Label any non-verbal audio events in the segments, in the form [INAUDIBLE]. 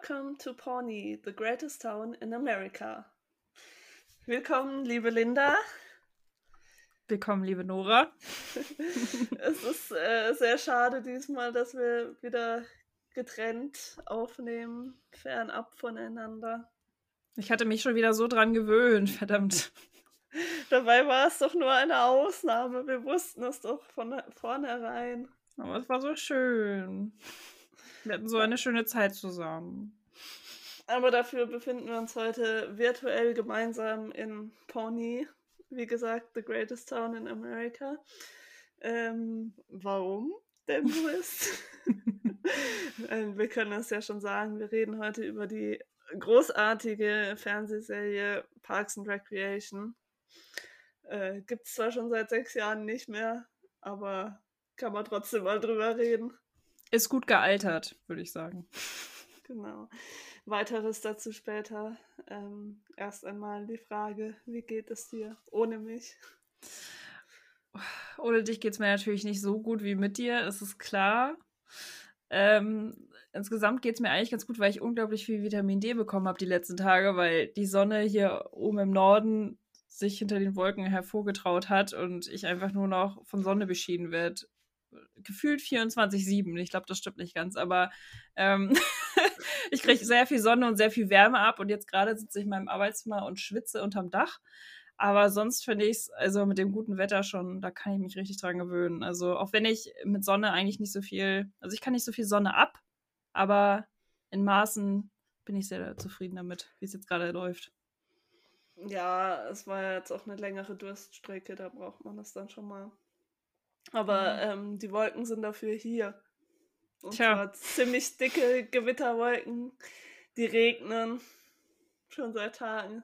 Welcome to Pawnee, the greatest town in America. Willkommen, liebe Linda. Willkommen, liebe Nora. [LAUGHS] es ist äh, sehr schade diesmal, dass wir wieder getrennt aufnehmen, fernab voneinander. Ich hatte mich schon wieder so dran gewöhnt, verdammt. Dabei war es doch nur eine Ausnahme. Wir wussten es doch von vornherein. Aber es war so schön. Wir hatten so eine schöne Zeit zusammen. Aber dafür befinden wir uns heute virtuell gemeinsam in Pawnee. Wie gesagt, the greatest town in America. Ähm, warum denn Louis? [LAUGHS] Ähm, wir können es ja schon sagen, wir reden heute über die großartige Fernsehserie Parks and Recreation. Äh, Gibt es zwar schon seit sechs Jahren nicht mehr, aber kann man trotzdem mal drüber reden. Ist gut gealtert, würde ich sagen. [LAUGHS] Genau. Weiteres dazu später. Ähm, erst einmal die Frage, wie geht es dir ohne mich? [SIGHS] Ohne dich geht es mir natürlich nicht so gut wie mit dir, das ist klar. Ähm, insgesamt geht es mir eigentlich ganz gut, weil ich unglaublich viel Vitamin D bekommen habe die letzten Tage, weil die Sonne hier oben im Norden sich hinter den Wolken hervorgetraut hat und ich einfach nur noch von Sonne beschieden werde. Gefühlt 24-7. Ich glaube, das stimmt nicht ganz, aber ähm, [LAUGHS] ich kriege sehr viel Sonne und sehr viel Wärme ab und jetzt gerade sitze ich in meinem Arbeitszimmer und schwitze unterm Dach. Aber sonst finde ich es, also mit dem guten Wetter schon, da kann ich mich richtig dran gewöhnen. Also auch wenn ich mit Sonne eigentlich nicht so viel, also ich kann nicht so viel Sonne ab, aber in Maßen bin ich sehr zufrieden damit, wie es jetzt gerade läuft. Ja, es war jetzt auch eine längere Durststrecke, da braucht man das dann schon mal. Aber mhm. ähm, die Wolken sind dafür hier. Und Tja. zwar ziemlich dicke Gewitterwolken, die regnen schon seit Tagen.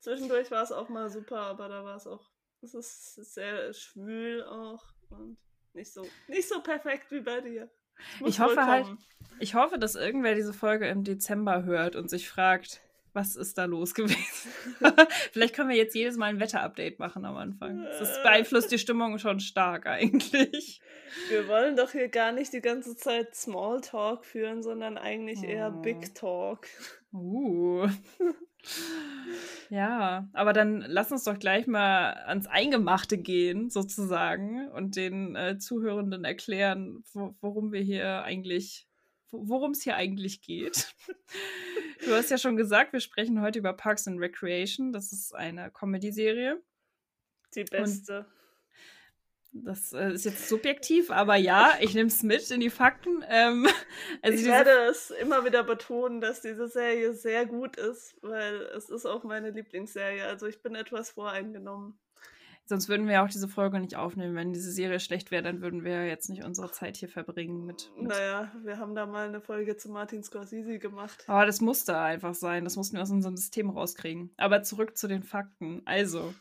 Zwischendurch war es auch mal super, aber da war es auch, es ist sehr schwül auch und nicht so, nicht so perfekt wie bei dir. Ich hoffe halt, ich hoffe, dass irgendwer diese Folge im Dezember hört und sich fragt, was ist da los gewesen? [LAUGHS] [LAUGHS] Vielleicht können wir jetzt jedes Mal ein Wetterupdate machen am Anfang. Das beeinflusst die Stimmung schon stark eigentlich. Wir wollen doch hier gar nicht die ganze Zeit Smalltalk führen, sondern eigentlich oh. eher Big Talk. Uh. [LAUGHS] Ja, aber dann lass uns doch gleich mal ans Eingemachte gehen, sozusagen, und den äh, Zuhörenden erklären, wo, worum wir hier eigentlich, worum es hier eigentlich geht. [LAUGHS] du hast ja schon gesagt, wir sprechen heute über Parks and Recreation. Das ist eine Comedy-Serie. Die beste. Und das äh, ist jetzt subjektiv, aber ja, ich nehme es mit in die Fakten. Ähm, [LAUGHS] also ich werde es immer wieder betonen, dass diese Serie sehr gut ist, weil es ist auch meine Lieblingsserie. Also ich bin etwas voreingenommen. Sonst würden wir auch diese Folge nicht aufnehmen. Wenn diese Serie schlecht wäre, dann würden wir jetzt nicht unsere Zeit hier verbringen mit, mit. Naja, wir haben da mal eine Folge zu Martin Scorsese gemacht. Aber das musste einfach sein. Das mussten wir aus unserem System rauskriegen. Aber zurück zu den Fakten. Also,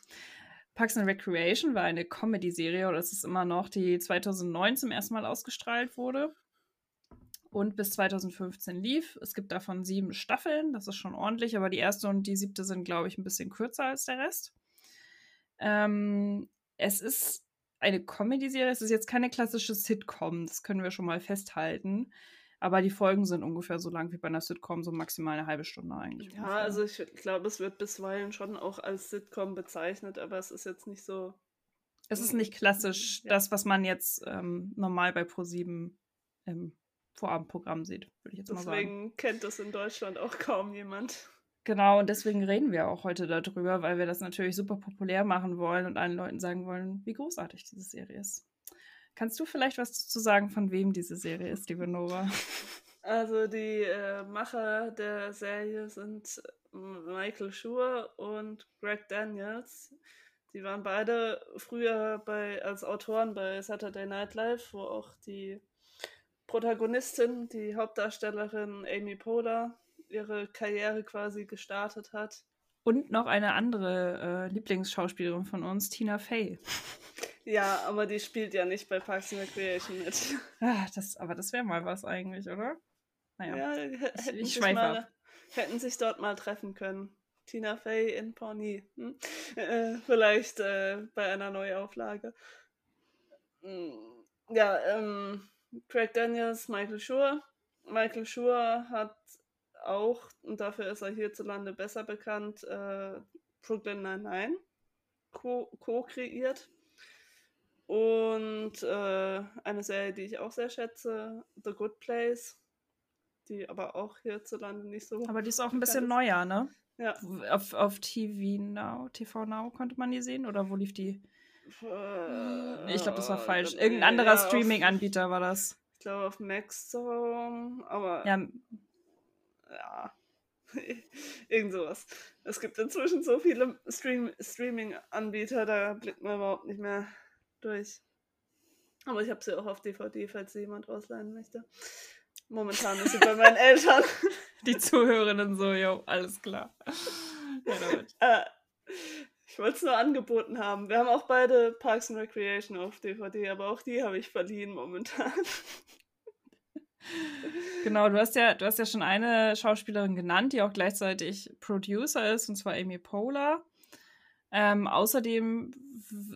Parks and Recreation war eine Comedy-Serie, oder es ist immer noch, die 2009 zum ersten Mal ausgestrahlt wurde und bis 2015 lief. Es gibt davon sieben Staffeln, das ist schon ordentlich, aber die erste und die siebte sind, glaube ich, ein bisschen kürzer als der Rest. Ähm, es ist eine Comedy-Serie, es ist jetzt keine klassische Sitcom, das können wir schon mal festhalten. Aber die Folgen sind ungefähr so lang wie bei einer Sitcom, so maximal eine halbe Stunde eigentlich. Ja, ungefähr. also ich glaube, es wird bisweilen schon auch als Sitcom bezeichnet, aber es ist jetzt nicht so. Es ist nicht klassisch ja. das, was man jetzt ähm, normal bei ProSieben im Vorabendprogramm sieht, würde ich jetzt deswegen mal sagen. Deswegen kennt das in Deutschland auch kaum jemand. Genau, und deswegen reden wir auch heute darüber, weil wir das natürlich super populär machen wollen und allen Leuten sagen wollen, wie großartig diese Serie ist. Kannst du vielleicht was dazu sagen, von wem diese Serie ist, liebe Nora? [LAUGHS] Also die äh, Macher der Serie sind äh, Michael Schur und Greg Daniels. Die waren beide früher bei, als Autoren bei Saturday Night Live, wo auch die Protagonistin, die Hauptdarstellerin Amy Poehler, ihre Karriere quasi gestartet hat. Und noch eine andere äh, Lieblingsschauspielerin von uns, Tina Fey. Ja, aber die spielt ja nicht bei Parks and Recreation mit. Ah, das, aber das wäre mal was eigentlich, oder? Naja, ja, ich, ich schweife mal, Hätten sich dort mal treffen können. Tina Fey in Pawnee. Hm? Äh, vielleicht äh, bei einer Neuauflage. Hm, ja, ähm, Craig Daniels, Michael Schur. Michael Schur hat auch, und dafür ist er hierzulande besser bekannt, äh, Brooklyn Nine-Nine co-kreiert. Und äh, eine Serie, die ich auch sehr schätze, The Good Place, die aber auch hierzulande nicht so. Aber die ist auch ein bisschen ist. neuer, ne? Ja. Auf, auf TV Now, TV Now konnte man die sehen oder wo lief die? Äh, ich glaube, das war falsch. Irgendein anderer ja, Streaming-Anbieter war das. Ich glaube auf Maxstorm, aber. Ja. Ja. [LAUGHS] Irgend sowas. Es gibt inzwischen so viele Stream Streaming-Anbieter, da blickt man überhaupt nicht mehr durch. Aber ich habe sie auch auf DVD, falls sie jemand ausleihen möchte. Momentan ist sie bei meinen [LAUGHS] Eltern. Die Zuhörerinnen so, jo, alles klar. Ja. [LAUGHS] Äh, ich wollte es nur angeboten haben. Wir haben auch beide Parks and Recreation auf DVD, aber auch die habe ich verliehen momentan. Genau, du hast ja, du hast ja schon eine Schauspielerin genannt, die auch gleichzeitig Producer ist, und zwar Amy Poehler. Ähm, außerdem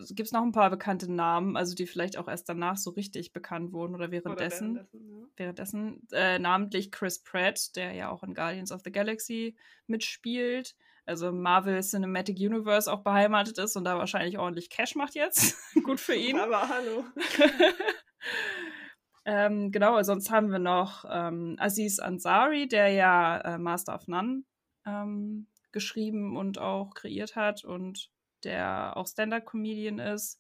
gibt es noch ein paar bekannte Namen, also die vielleicht auch erst danach so richtig bekannt wurden oder währenddessen. Oder währenddessen, ja. währenddessen äh, namentlich Chris Pratt, der ja auch in Guardians of the Galaxy mitspielt, also Marvel Cinematic Universe auch beheimatet ist und da wahrscheinlich ordentlich Cash macht jetzt. [LAUGHS] Gut für ihn. Aber hallo. [LAUGHS] ähm, genau, sonst haben wir noch ähm, Aziz Ansari, der ja äh, Master of None ähm, geschrieben und auch kreiert hat und der auch Stand-up-Comedian ist.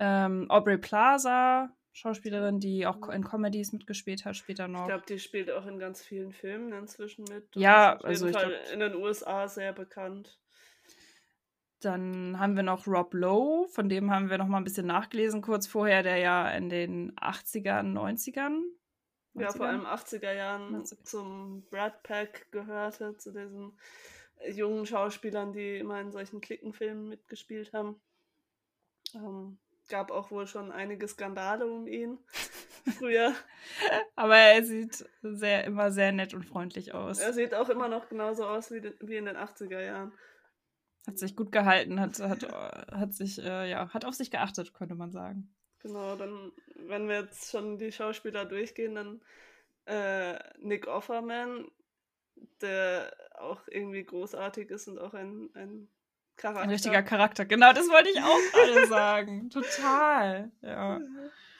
Ähm, Aubrey Plaza, Schauspielerin, die auch in Comedies mitgespielt hat, später noch. Ich glaube, die spielt auch in ganz vielen Filmen inzwischen mit. ja, auf also jeden Fall glaub, in den USA sehr bekannt. Dann haben wir noch Rob Lowe, von dem haben wir noch mal ein bisschen nachgelesen kurz vorher, der ja in den 80ern, 90ern. 90ern? Ja, vor allem 80er Jahren 90. zum Brad Pack gehörte, zu diesen jungen Schauspielern, die immer in solchen Klickenfilmen mitgespielt haben. Ähm, gab auch wohl schon einige Skandale um ihn [LAUGHS] früher. Aber er sieht sehr, immer sehr nett und freundlich aus. Er sieht auch immer noch genauso aus wie, wie in den 80er Jahren. Hat sich gut gehalten, hat, hat, hat sich, äh, ja, hat auf sich geachtet, könnte man sagen. Genau, dann, wenn wir jetzt schon die Schauspieler durchgehen, dann äh, Nick Offerman, der auch irgendwie großartig ist und auch ein, ein Charakter. Ein richtiger Charakter, genau, das wollte ich auch [LAUGHS] gerade sagen. Total, ja.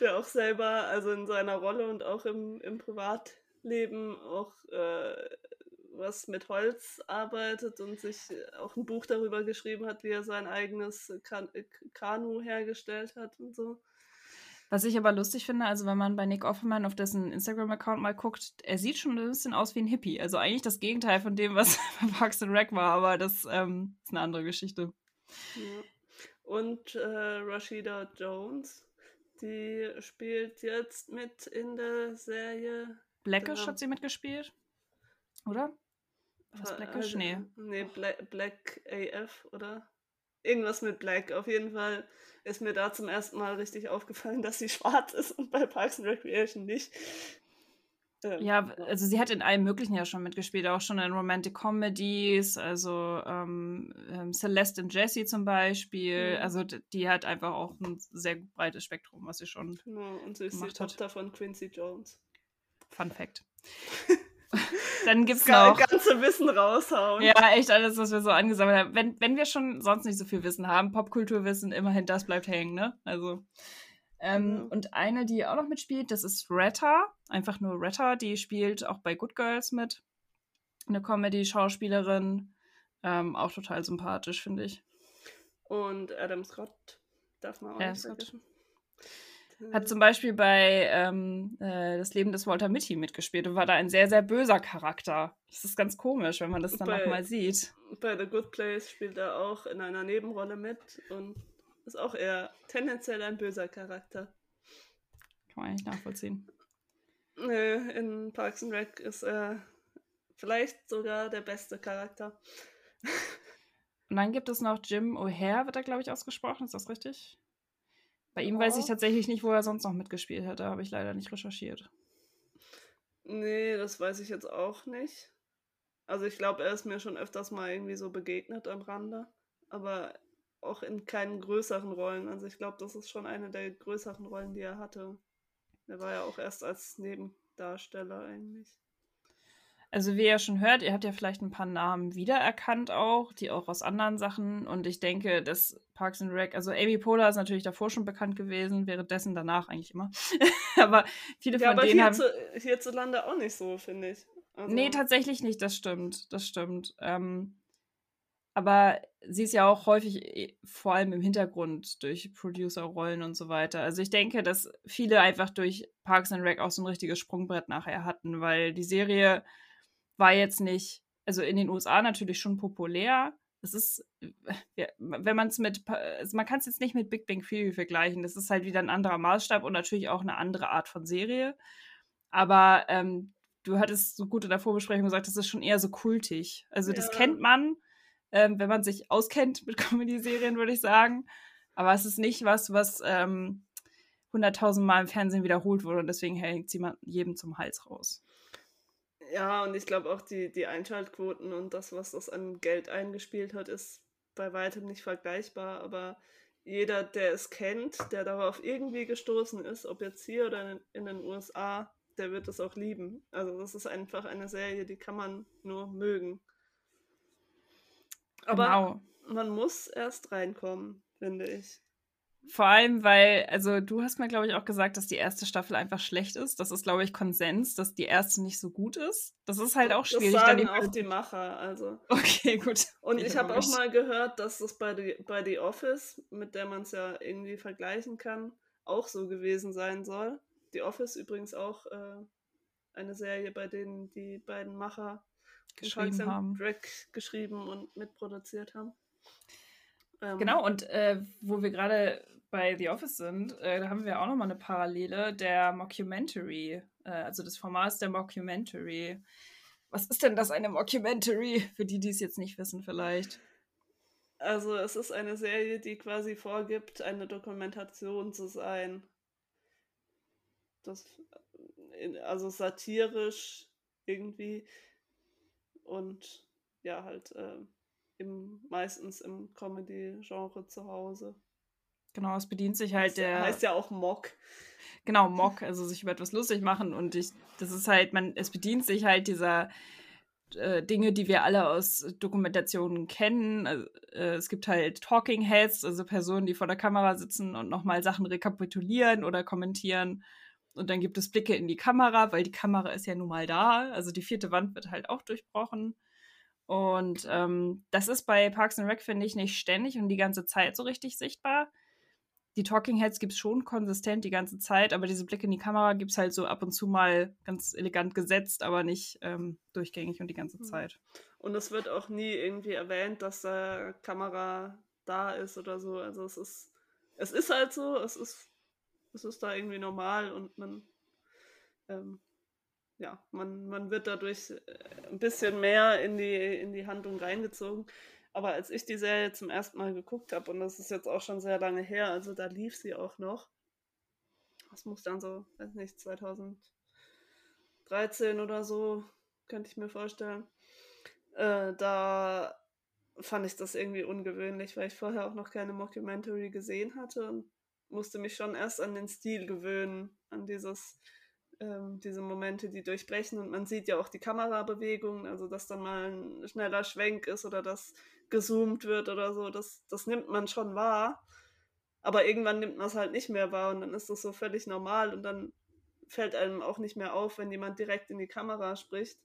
Der auch selber, also in seiner Rolle und auch im, im Privatleben auch äh, was mit Holz arbeitet und sich auch ein Buch darüber geschrieben hat, wie er sein eigenes kan Kanu hergestellt hat und so. Was ich aber lustig finde, also wenn man bei Nick Offerman auf dessen Instagram-Account mal guckt, er sieht schon ein bisschen aus wie ein Hippie. Also eigentlich das Gegenteil von dem, was [LAUGHS] bei Parks and Rec war, aber das ähm, ist eine andere Geschichte. Ja. Und äh, Rashida Jones, die spielt jetzt mit in der Serie. Blackish hat sie mitgespielt? Oder? Was Blackish? Also, nee. Nee, Bla Black AF, oder? Irgendwas mit Black. Auf jeden Fall ist mir da zum ersten Mal richtig aufgefallen, [LAUGHS] dass sie schwarz ist und bei Parks and Recreation nicht. Ähm, ja, also sie hat in allem Möglichen ja schon mitgespielt, auch schon in Romantic Comedies, also ähm, ähm, Celeste und Jessie zum Beispiel. Mhm. Also die hat einfach auch ein sehr breites Spektrum, was sie schon. Genau, und sie ist die Tochter von Quincy Jones. Fun Fact. [LAUGHS] [LAUGHS] Dann gibt's das noch. ganze Wissen raushauen. Ja, echt alles, was wir so angesammelt haben. Wenn, wenn wir schon sonst nicht so viel Wissen haben, Popkulturwissen, immerhin das bleibt hängen, ne? Also. Ähm, ja. Und eine, die auch noch mitspielt, das ist Retta. Einfach nur Retta, die spielt auch bei Good Girls mit. Eine Comedy-Schauspielerin. Ähm, auch total sympathisch, finde ich. Und Adam Scott darf man auch Adam nicht vergessen. Hat zum Beispiel bei ähm, äh, Das Leben des Walter Mitty mitgespielt und war da ein sehr, sehr böser Charakter. Das ist ganz komisch, wenn man das dann nochmal sieht. Bei The Good Place spielt er auch in einer Nebenrolle mit und ist auch eher tendenziell ein böser Charakter. Kann man eigentlich nachvollziehen. In Parks and Rec ist er vielleicht sogar der beste Charakter. [LAUGHS] Und dann gibt es noch Jim O'Hare, wird er, glaube ich, ausgesprochen. Ist das richtig? Bei ihm ja. weiß ich tatsächlich nicht, wo er sonst noch mitgespielt hat. Da habe ich leider nicht recherchiert. Nee, das weiß ich jetzt auch nicht. Also ich glaube, er ist mir schon öfters mal irgendwie so begegnet am Rande. Aber auch in keinen größeren Rollen. Also ich glaube, das ist schon eine der größeren Rollen, die er hatte. Er war ja auch erst als Nebendarsteller eigentlich. Also wie ihr schon hört, ihr habt ja vielleicht ein paar Namen wiedererkannt auch, die auch aus anderen Sachen. Und ich denke, dass Parks and Rec, also Amy Poehler ist natürlich davor schon bekannt gewesen, währenddessen danach eigentlich immer. [LAUGHS] aber viele ja, von aber denen hierzu, haben... hierzulande auch nicht so, finde ich. Also... Nee, tatsächlich nicht, das stimmt, das stimmt. Ähm, aber sie ist ja auch häufig äh, vor allem im Hintergrund durch Producer-Rollen und so weiter. Also ich denke, dass viele einfach durch Parks and Rec auch so ein richtiges Sprungbrett nachher hatten, weil die Serie war jetzt nicht, also in den USA natürlich schon populär. Es ist, wenn man es mit, also man kann es jetzt nicht mit Big Bang Theory vergleichen. Das ist halt wieder ein anderer Maßstab und natürlich auch eine andere Art von Serie. Aber ähm, du hattest so gut in der Vorbesprechung gesagt, das ist schon eher so kultig. Also ja. das kennt man, ähm, wenn man sich auskennt mit [LAUGHS] Comedy-Serien, würde ich sagen. Aber es ist nicht was, was ähm, 100.000 Mal im Fernsehen wiederholt wurde und deswegen hängt es jedem zum Hals raus. Ja, und ich glaube auch die, die Einschaltquoten und das, was das an Geld eingespielt hat, ist bei weitem nicht vergleichbar. Aber jeder, der es kennt, der darauf irgendwie gestoßen ist, ob jetzt hier oder in, in den USA, der wird es auch lieben. Also das ist einfach eine Serie, die kann man nur mögen. Aber genau. man muss erst reinkommen, finde ich. Vor allem, weil, also du hast mir, glaube ich, auch gesagt, dass die erste Staffel einfach schlecht ist. Das ist, glaube ich, Konsens, dass die erste nicht so gut ist. Das ist halt auch schwierig. Das sagen auch die Macher, also. Okay, gut. Und ich, ich habe auch mal gehört, dass das bei The, bei The Office, mit der man es ja irgendwie vergleichen kann, auch so gewesen sein soll. The Office übrigens auch äh, eine Serie, bei denen die beiden Macher geschrieben haben. Drag geschrieben und mitproduziert haben. Ähm, genau, und äh, wo wir gerade bei The Office sind, äh, da haben wir auch nochmal eine Parallele der Mockumentary, äh, also des Formats der Mockumentary. Was ist denn das, eine Mockumentary? Für die, die es jetzt nicht wissen, vielleicht. Also, es ist eine Serie, die quasi vorgibt, eine Dokumentation zu sein. Das, also satirisch irgendwie und ja, halt äh, im, meistens im Comedy-Genre zu Hause. Genau, es bedient sich halt das der. Heißt ja auch Mock. Genau, Mock, also sich über etwas lustig machen und ich, das ist halt, man, es bedient sich halt dieser äh, Dinge, die wir alle aus Dokumentationen kennen. Also, äh, es gibt halt Talking Heads, also Personen, die vor der Kamera sitzen und nochmal Sachen rekapitulieren oder kommentieren. Und dann gibt es Blicke in die Kamera, weil die Kamera ist ja nun mal da. Also die vierte Wand wird halt auch durchbrochen. Und ähm, das ist bei Parks and Rec, finde ich, nicht ständig und die ganze Zeit so richtig sichtbar. Die Talking Heads gibt es schon konsistent die ganze Zeit, aber diese Blicke in die Kamera gibt es halt so ab und zu mal ganz elegant gesetzt, aber nicht ähm, durchgängig und die ganze hm. Zeit. Und es wird auch nie irgendwie erwähnt, dass da Kamera da ist oder so. Also es ist, es ist halt so, es ist es ist da irgendwie normal und man, ähm, ja, man, man wird dadurch äh, ein bisschen mehr in die, in die Handlung reingezogen. Aber als ich die Serie zum ersten Mal geguckt habe, und das ist jetzt auch schon sehr lange her, also da lief sie auch noch. Das muss dann so, weiß nicht, 2013 oder so, könnte ich mir vorstellen. Äh, da fand ich das irgendwie ungewöhnlich, weil ich vorher auch noch keine Mockumentary gesehen hatte und musste mich schon erst an den Stil gewöhnen, an dieses, ähm, diese Momente, die durchbrechen. Und man sieht ja auch die Kamerabewegungen, also dass dann mal ein schneller Schwenk ist oder dass gezoomt wird oder so, das, das nimmt man schon wahr. Aber irgendwann nimmt man es halt nicht mehr wahr und dann ist das so völlig normal und dann fällt einem auch nicht mehr auf, wenn jemand direkt in die Kamera spricht.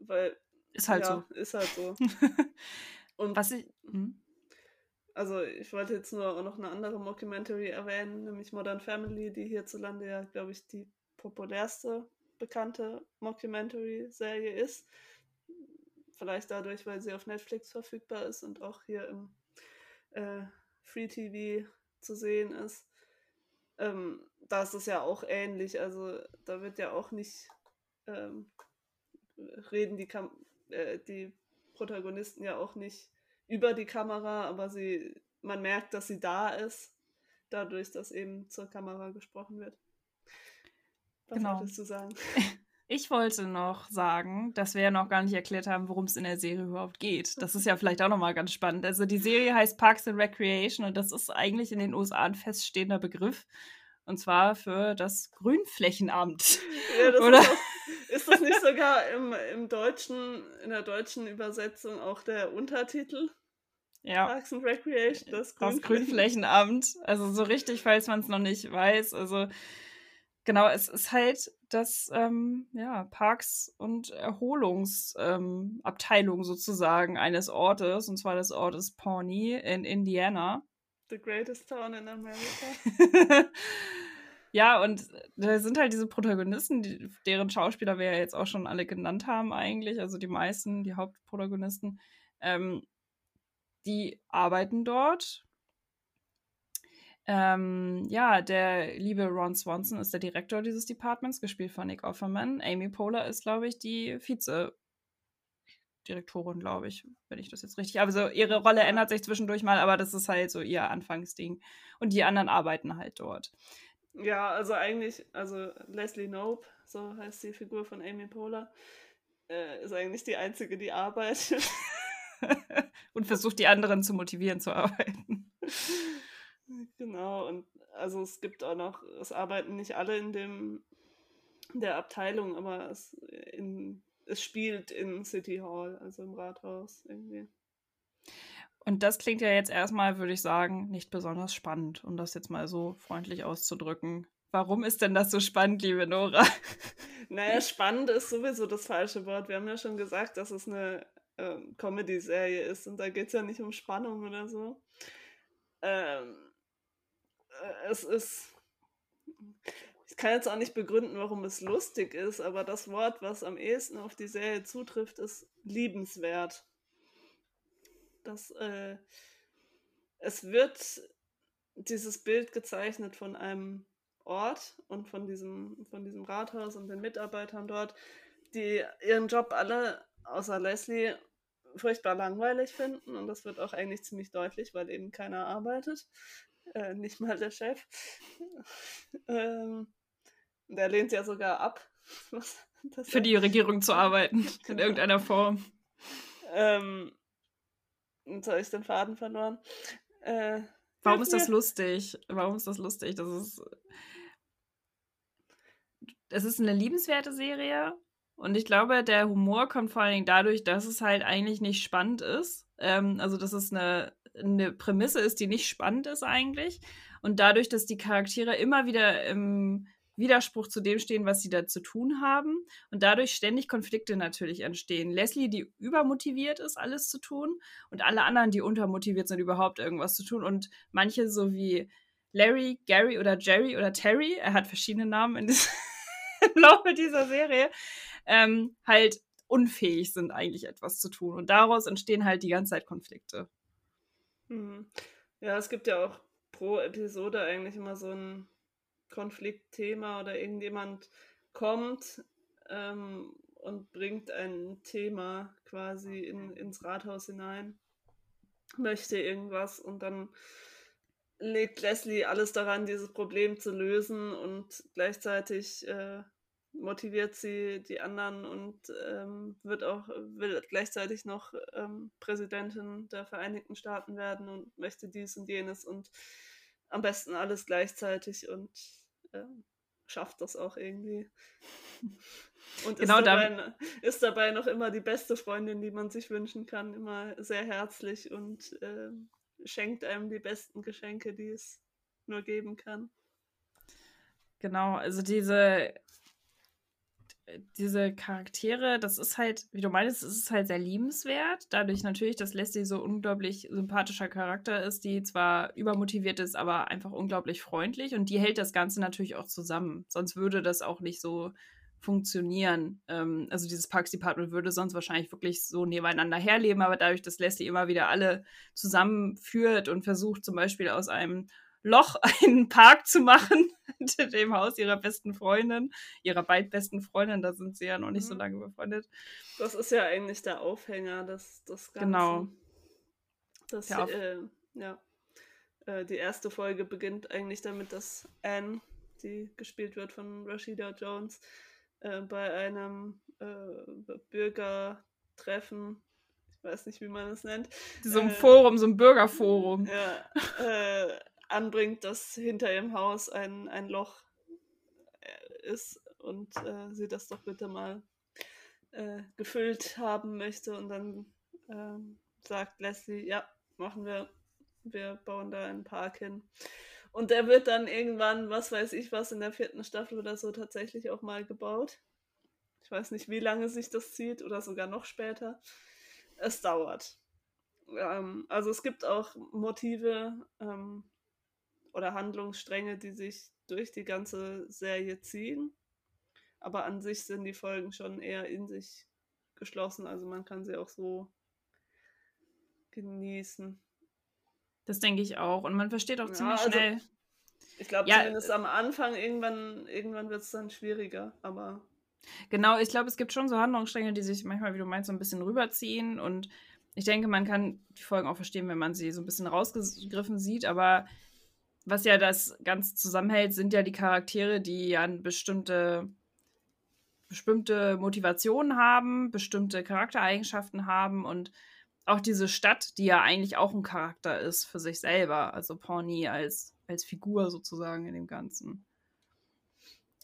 Weil. Ist halt ja, so. Ist halt so. [LAUGHS] und was ich. Hm? Also ich wollte jetzt nur auch noch eine andere Mockumentary erwähnen, nämlich Modern Family, die hierzulande ja, glaube ich, die populärste bekannte Mockumentary-Serie ist. Vielleicht dadurch, weil sie auf Netflix verfügbar ist und auch hier im äh, Free TV zu sehen ist. Ähm, da ist es ja auch ähnlich. Also da wird ja auch nicht ähm, reden die, Kam äh, die Protagonisten ja auch nicht über die Kamera, aber sie, man merkt, dass sie da ist, dadurch, dass eben zur Kamera gesprochen wird. Was genau. wolltest du sagen? [LAUGHS] Ich wollte noch sagen, dass wir ja noch gar nicht erklärt haben, worum es in der Serie überhaupt geht. Das ist ja vielleicht auch nochmal ganz spannend. Also die Serie heißt Parks and Recreation und das ist eigentlich in den USA ein feststehender Begriff. Und zwar für das Grünflächenamt. Ja, das [LAUGHS] Oder? Ist auch, Ist das nicht sogar im, im deutschen, in der deutschen Übersetzung auch der Untertitel? Ja. Parks and Recreation, das, das Grünflächenamt. Also so richtig, falls man es noch nicht weiß. Also genau, es ist halt das ähm, ja, Parks- und Erholungsabteilung ähm, sozusagen eines Ortes, und zwar des Ortes Pawnee in Indiana. The greatest town in America. [LAUGHS] ja, und da sind halt diese Protagonisten, die, deren Schauspieler wir ja jetzt auch schon alle genannt haben, eigentlich, also die meisten, die Hauptprotagonisten. Ähm, die arbeiten dort. Ähm, ja, der liebe Ron Swanson ist der Direktor dieses Departments, gespielt von Nick Offerman. Amy Poehler ist, glaube ich, die Vize-Direktorin, glaube ich, wenn ich das jetzt richtig. Also ihre Rolle ändert sich zwischendurch mal, aber das ist halt so ihr Anfangsding. Und die anderen arbeiten halt dort. Ja, also eigentlich, also Leslie Nope, so heißt die Figur von Amy Poehler, äh, ist eigentlich die einzige, die arbeitet. [LAUGHS] und versucht die anderen zu motivieren zu arbeiten. [LAUGHS] Genau, und also es gibt auch noch, es arbeiten nicht alle in dem in der Abteilung, aber es, in, es spielt in City Hall, also im Rathaus irgendwie. Und das klingt ja jetzt erstmal, würde ich sagen, nicht besonders spannend, um das jetzt mal so freundlich auszudrücken. Warum ist denn das so spannend, liebe Nora? [LAUGHS] Naja, spannend ist sowieso das falsche Wort. Wir haben ja schon gesagt, dass es eine ähm, Comedy-Serie ist und da geht es ja nicht um Spannung oder so. Ähm, äh, es ist. Ich kann jetzt auch nicht begründen, warum es lustig ist, aber das Wort, was am ehesten auf die Serie zutrifft, ist liebenswert. Das, äh, es wird dieses Bild gezeichnet von einem Ort und von diesem, von diesem Rathaus und den Mitarbeitern dort, die ihren Job alle, außer Leslie, furchtbar langweilig finden und das wird auch eigentlich ziemlich deutlich, weil eben keiner arbeitet, äh, nicht mal der Chef. ähm, der lehnt ja sogar ab. [LAUGHS] Für die Regierung zu arbeiten, [LAUGHS] in genau. irgendeiner Form. Ähm, jetzt habe ich den Faden verloren. Äh, Warum ist das lustig? Warum ist das lustig? Das ist. Es ist eine liebenswerte Serie und ich glaube, der Humor kommt vor allen Dingen dadurch, dass es halt eigentlich nicht spannend ist. Ähm, also, dass es eine, eine Prämisse ist, die nicht spannend ist eigentlich. Und dadurch, dass die Charaktere immer wieder im Widerspruch zu dem stehen, was sie da zu tun haben. Und dadurch ständig Konflikte natürlich entstehen. Leslie, die übermotiviert ist, alles zu tun. Und alle anderen, die untermotiviert sind, überhaupt irgendwas zu tun. Und manche, so wie Larry, Gary oder Jerry oder Terry, er hat verschiedene Namen in diesem [LAUGHS] im Laufe dieser Serie, ähm, halt unfähig sind, eigentlich etwas zu tun. Und daraus entstehen halt die ganze Zeit Konflikte. Mhm. Ja, es gibt ja auch pro Episode eigentlich immer so ein Konfliktthema oder irgendjemand kommt ähm, und bringt ein Thema quasi in, ins Rathaus hinein, möchte irgendwas und dann legt Leslie alles daran, dieses Problem zu lösen und gleichzeitig äh, motiviert sie die anderen und ähm, wird auch will gleichzeitig noch ähm, Präsidentin der Vereinigten Staaten werden und möchte dies und jenes und am besten alles gleichzeitig und äh, schafft das auch irgendwie. Und genau ist, dabei, ist dabei noch immer die beste Freundin, die man sich wünschen kann, immer sehr herzlich und äh, schenkt einem die besten Geschenke, die es nur geben kann. Genau, also diese diese Charaktere, das ist halt, wie du meinst, es ist halt sehr liebenswert. Dadurch natürlich, dass Leslie so unglaublich sympathischer Charakter ist, die zwar übermotiviert ist, aber einfach unglaublich freundlich und die hält das Ganze natürlich auch zusammen. Sonst würde das auch nicht so funktionieren. Ähm, also dieses Parks Department würde sonst wahrscheinlich wirklich so nebeneinander herleben, aber dadurch, dass Leslie immer wieder alle zusammenführt und versucht zum Beispiel aus einem Loch [LAUGHS] einen Park zu machen [LAUGHS] hinter dem Haus ihrer besten Freundin, ihrer beidbesten Freundin, da sind sie ja noch nicht mhm. so lange befreundet. Das ist ja eigentlich der Aufhänger des, des Ganzen. Genau. Das, äh, ja. Äh, die erste Folge beginnt eigentlich damit, dass Anne, die gespielt wird von Rashida Jones, äh, bei einem äh, Bürgertreffen ich weiß nicht, wie man es nennt. So ein äh, Forum, so ein Bürgerforum. Ja, äh, anbringt, dass hinter ihrem Haus ein, ein Loch äh, ist und äh, sie das doch bitte mal äh, gefüllt haben möchte. Und dann ähm, sagt Leslie, ja, machen wir, wir bauen da einen Park hin. Und der wird dann irgendwann, was weiß ich was, in der vierten Staffel oder so tatsächlich auch mal gebaut. Ich weiß nicht, wie lange sich das zieht oder sogar noch später. Es dauert. Ähm, also es gibt auch Motive ähm, oder Handlungsstränge, die sich durch die ganze Serie ziehen. Aber an sich sind die Folgen schon eher in sich geschlossen. Also man kann sie auch so genießen. Das denke ich auch. Und man versteht auch ja, ziemlich also, schnell. Ich glaube, ja, zumindest am Anfang, irgendwann, irgendwann wird es dann schwieriger, aber. Genau, ich glaube, es gibt schon so Handlungsstränge, die sich manchmal, wie du meinst, so ein bisschen rüberziehen. Und ich denke, man kann die Folgen auch verstehen, wenn man sie so ein bisschen rausgegriffen sieht. Aber was ja das Ganze zusammenhält, sind ja die Charaktere, die ja bestimmte, bestimmte Motivationen haben, bestimmte Charaktereigenschaften haben und auch diese Stadt, die ja eigentlich auch ein Charakter ist für sich selber, also Pawnee als, als Figur sozusagen in dem Ganzen.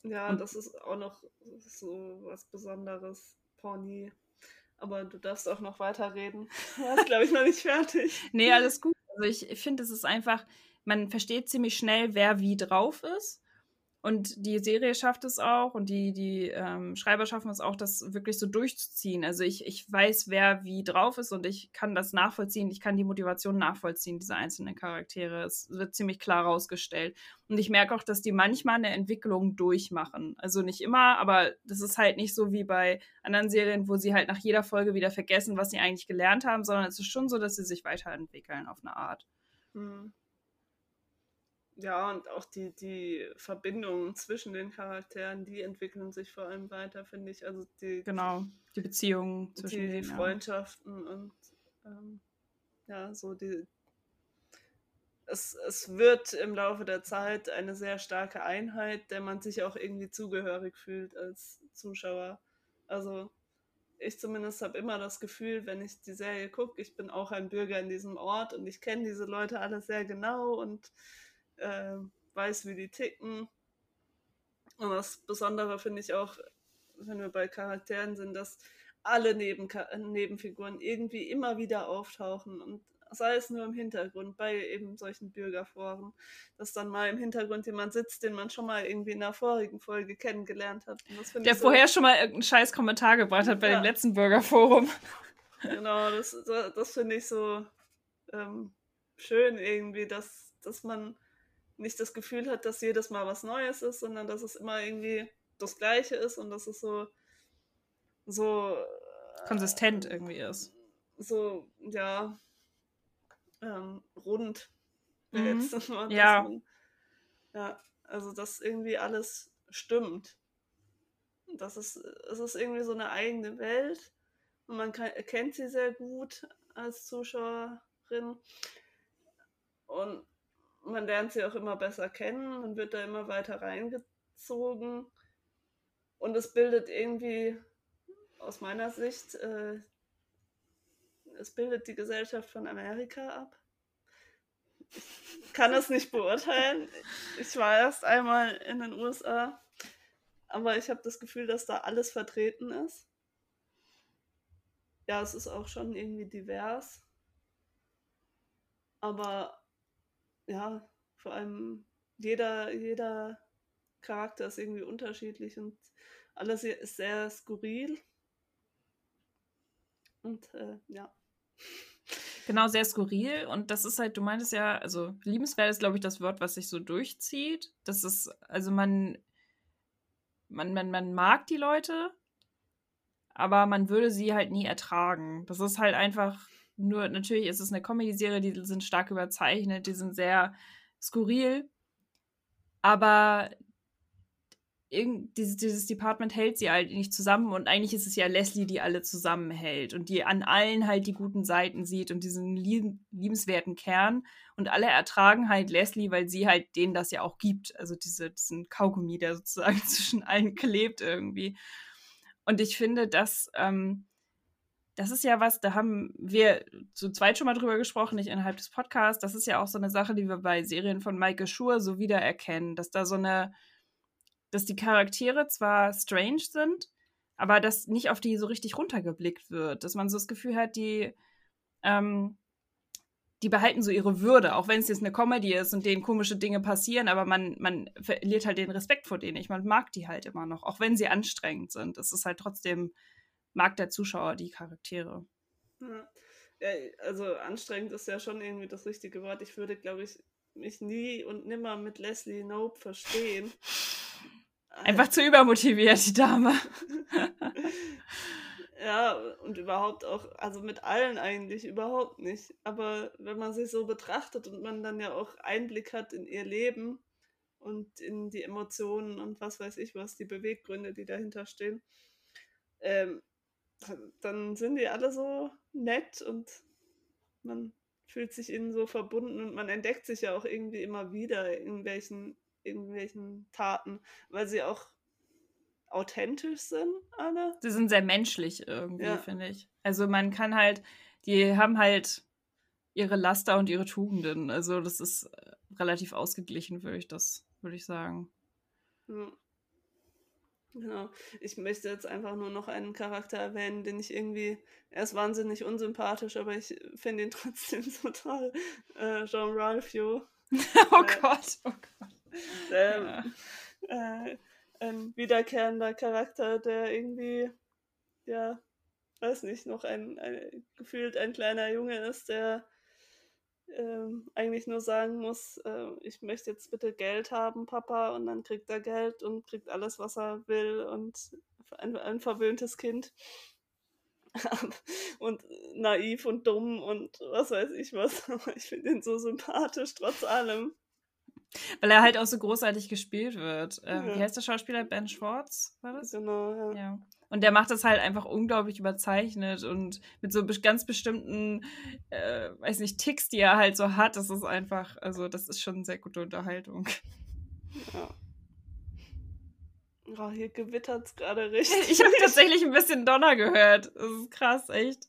Ja, und das ist auch noch so was Besonderes, Pawnee. Aber du darfst auch noch weiterreden. Du [LAUGHS] warst, glaube ich, noch nicht fertig. nee, alles gut. Also ich, ich finde, es ist einfach, man versteht ziemlich schnell, wer wie drauf ist. Und die Serie schafft es auch und die, die ähm, Schreiber schaffen es auch, das wirklich so durchzuziehen. Also ich, ich weiß, wer wie drauf ist und ich kann das nachvollziehen. Ich kann die Motivation nachvollziehen, diese einzelnen Charaktere. Es wird ziemlich klar rausgestellt. Und ich merke auch, dass die manchmal eine Entwicklung durchmachen. Also nicht immer, aber das ist halt nicht so wie bei anderen Serien, wo sie halt nach jeder Folge wieder vergessen, was sie eigentlich gelernt haben, sondern es ist schon so, dass sie sich weiterentwickeln auf eine Art. Mhm. Ja, und auch die, die Verbindungen zwischen den Charakteren, die entwickeln sich vor allem weiter, finde ich. Also die, genau, die Beziehungen zwischen die, den, Freundschaften ja. und ähm, ja, so die. Es, es wird im Laufe der Zeit eine sehr starke Einheit, der man sich auch irgendwie zugehörig fühlt als Zuschauer. Also ich zumindest habe immer das Gefühl, wenn ich die Serie gucke, ich bin auch ein Bürger in diesem Ort und ich kenne diese Leute alle sehr genau und äh, weiß, wie die ticken. Und das Besondere finde ich auch, wenn wir bei Charakteren sind, dass alle Neben Nebenfiguren irgendwie immer wieder auftauchen und sei es nur im Hintergrund, bei eben solchen Bürgerforen, dass dann mal im Hintergrund jemand sitzt, den man schon mal irgendwie in einer vorigen Folge kennengelernt hat. Der vorher so, schon mal irgendeinen scheiß Kommentar gebracht hat bei ja. dem letzten Bürgerforum. Genau, das, das finde ich so ähm, schön irgendwie, dass, dass man nicht das Gefühl hat, dass jedes Mal was Neues ist, sondern dass es immer irgendwie das Gleiche ist und dass es so so konsistent irgendwie ist. So, ja, ähm, rund. Mhm. Jetzt, [LAUGHS] ja. Man, ja, also dass irgendwie alles stimmt. Das ist, es ist irgendwie so eine eigene Welt und man kann, kennt sie sehr gut als Zuschauerin. Und man lernt sie auch immer besser kennen, man wird da immer weiter reingezogen und es bildet irgendwie aus meiner Sicht, äh, es bildet die Gesellschaft von Amerika ab. Ich kann es nicht beurteilen. Ich war erst einmal in den USA, aber ich habe das Gefühl, dass da alles vertreten ist. Ja, es ist auch schon irgendwie divers. Aber ja, vor allem jeder, jeder Charakter ist irgendwie unterschiedlich und alles ist sehr skurril. Und äh, ja. Genau, sehr skurril. Und das ist halt, du meintest ja, also liebenswert ist, glaube ich, das Wort, was sich so durchzieht. Das ist, also man, man, man, man mag die Leute, aber man würde sie halt nie ertragen. Das ist halt einfach nur, natürlich ist es eine Comedy-Serie, die sind stark überzeichnet, die sind sehr skurril. Aber dieses, dieses Department hält sie halt nicht zusammen und eigentlich ist es ja Leslie, die alle zusammenhält und die an allen halt die guten Seiten sieht und diesen lieb liebenswerten Kern und alle ertragen halt Leslie, weil sie halt denen das ja auch gibt, also diese, diesen Kaugummi, der sozusagen [LAUGHS] zwischen allen klebt irgendwie. Und ich finde, dass ähm, das ist ja was, da haben wir zu zweit schon mal drüber gesprochen, nicht innerhalb des Podcasts. Das ist ja auch so eine Sache, die wir bei Serien von Michael Schur so wiedererkennen, dass da so eine, dass die Charaktere zwar strange sind, aber dass nicht auf die so richtig runtergeblickt wird. Dass man so das Gefühl hat, die, ähm, die behalten so ihre Würde, auch wenn es jetzt eine Comedy ist und denen komische Dinge passieren, aber man, man verliert halt den Respekt vor denen nicht. Man mag die halt immer noch, auch wenn sie anstrengend sind. Es ist halt trotzdem, mag der Zuschauer die Charaktere. Ja. also anstrengend ist ja schon irgendwie das richtige Wort. Ich würde, glaube ich, mich nie und nimmer mit Leslie Nope verstehen. Einfach zu übermotiviert, die Dame. [LAUGHS] ja, und überhaupt auch, also mit allen eigentlich überhaupt nicht. Aber wenn man sich so betrachtet und man dann ja auch Einblick hat in ihr Leben und in die Emotionen und was weiß ich was, die Beweggründe, die dahinter stehen, ähm, dann sind die alle so nett und man fühlt sich ihnen so verbunden und man entdeckt sich ja auch irgendwie immer wieder in welchen, irgendwelchen Taten, weil sie auch authentisch sind, alle. Sie sind sehr menschlich irgendwie, ja. finde ich. Also man kann halt, die haben halt ihre Laster und ihre Tugenden. Also das ist äh, relativ ausgeglichen, würde ich das, würde ich sagen. Ja. Genau. Ich möchte jetzt einfach nur noch einen Charakter erwähnen, den ich irgendwie, er ist wahnsinnig unsympathisch, aber ich finde ihn [LAUGHS] trotzdem so toll. Äh, Jean Ralphio. [LAUGHS] oh äh, Gott, oh Gott. Der, ja. äh, ein wiederkehrender Charakter, der irgendwie, ja, weiß nicht, noch ein, ein gefühlt ein kleiner Junge ist, der ähm, eigentlich nur sagen muss, äh, ich möchte jetzt bitte Geld haben, Papa, und dann kriegt er Geld und kriegt alles, was er will und ein, ein verwöhntes Kind. [LAUGHS] und naiv und dumm und was weiß ich was, [LAUGHS] aber ich finde ihn so sympathisch trotz allem. Weil er halt auch so großartig gespielt wird. Ähm, ja. Wie heißt der Schauspieler? Ben Schwartz, war das? Genau, ja. ja. Und der macht das halt einfach unglaublich überzeichnet und mit so ganz bestimmten, äh, weiß nicht, Ticks, die er halt so hat. Das ist einfach, also das ist schon sehr gute Unterhaltung. Ja. Oh, hier gewittert es gerade richtig. [LAUGHS] Ich habe [LAUGHS] tatsächlich ein bisschen Donner gehört. Das ist krass, echt.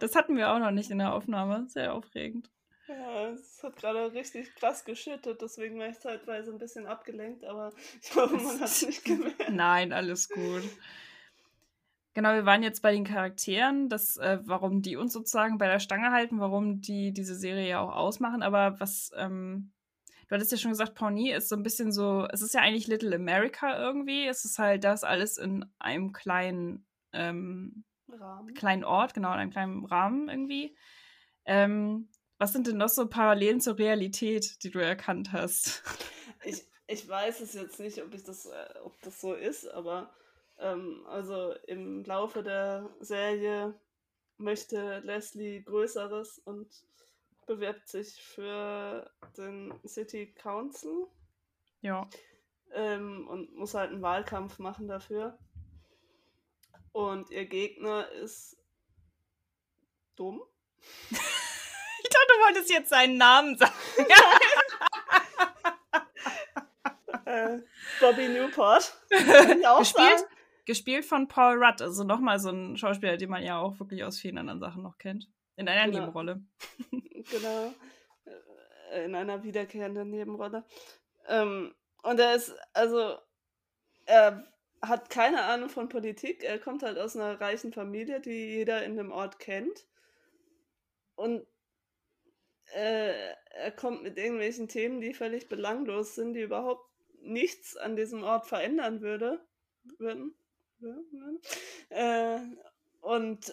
Das hatten wir auch noch nicht in der Aufnahme. Sehr aufregend. Ja, es hat gerade richtig krass geschüttet, deswegen war ich zeitweise ein bisschen abgelenkt, aber [LAUGHS] ich hoffe, man hat es nicht [LAUGHS] gemerkt. Nein, alles gut. Genau, wir waren jetzt bei den Charakteren, das, äh, warum die uns sozusagen bei der Stange halten, warum die diese Serie ja auch ausmachen, aber was, ähm, du hattest ja schon gesagt, Pawnee ist so ein bisschen so, es ist ja eigentlich Little America irgendwie, es ist halt das alles in einem kleinen, ähm, kleinen Ort, genau, in einem kleinen Rahmen irgendwie. Ähm, was sind denn noch so Parallelen zur Realität, die du erkannt hast? [LAUGHS] Ich, ich weiß es jetzt nicht, ob, ich das, äh, ob das so ist, aber ähm, also im Laufe der Serie möchte Leslie Größeres und bewirbt sich für den City Council. Ja. Ähm, und muss halt einen Wahlkampf machen dafür. Und ihr Gegner ist dumm. [LAUGHS] wolltest jetzt seinen Namen sagen. äh, Bobby Newport. gespielt, gespielt von Paul Rudd, also nochmal so ein Schauspieler, den man ja auch wirklich aus vielen anderen Sachen noch kennt. In einer genau. Nebenrolle. [LAUGHS] genau. Äh, in einer wiederkehrenden Nebenrolle. Ähm, und er ist, also, er hat keine Ahnung von Politik. Er kommt halt aus einer reichen Familie, die jeder in dem Ort kennt. Und äh, er kommt mit irgendwelchen Themen, die völlig belanglos sind, die überhaupt nichts an diesem Ort verändern würde, würden. Äh, und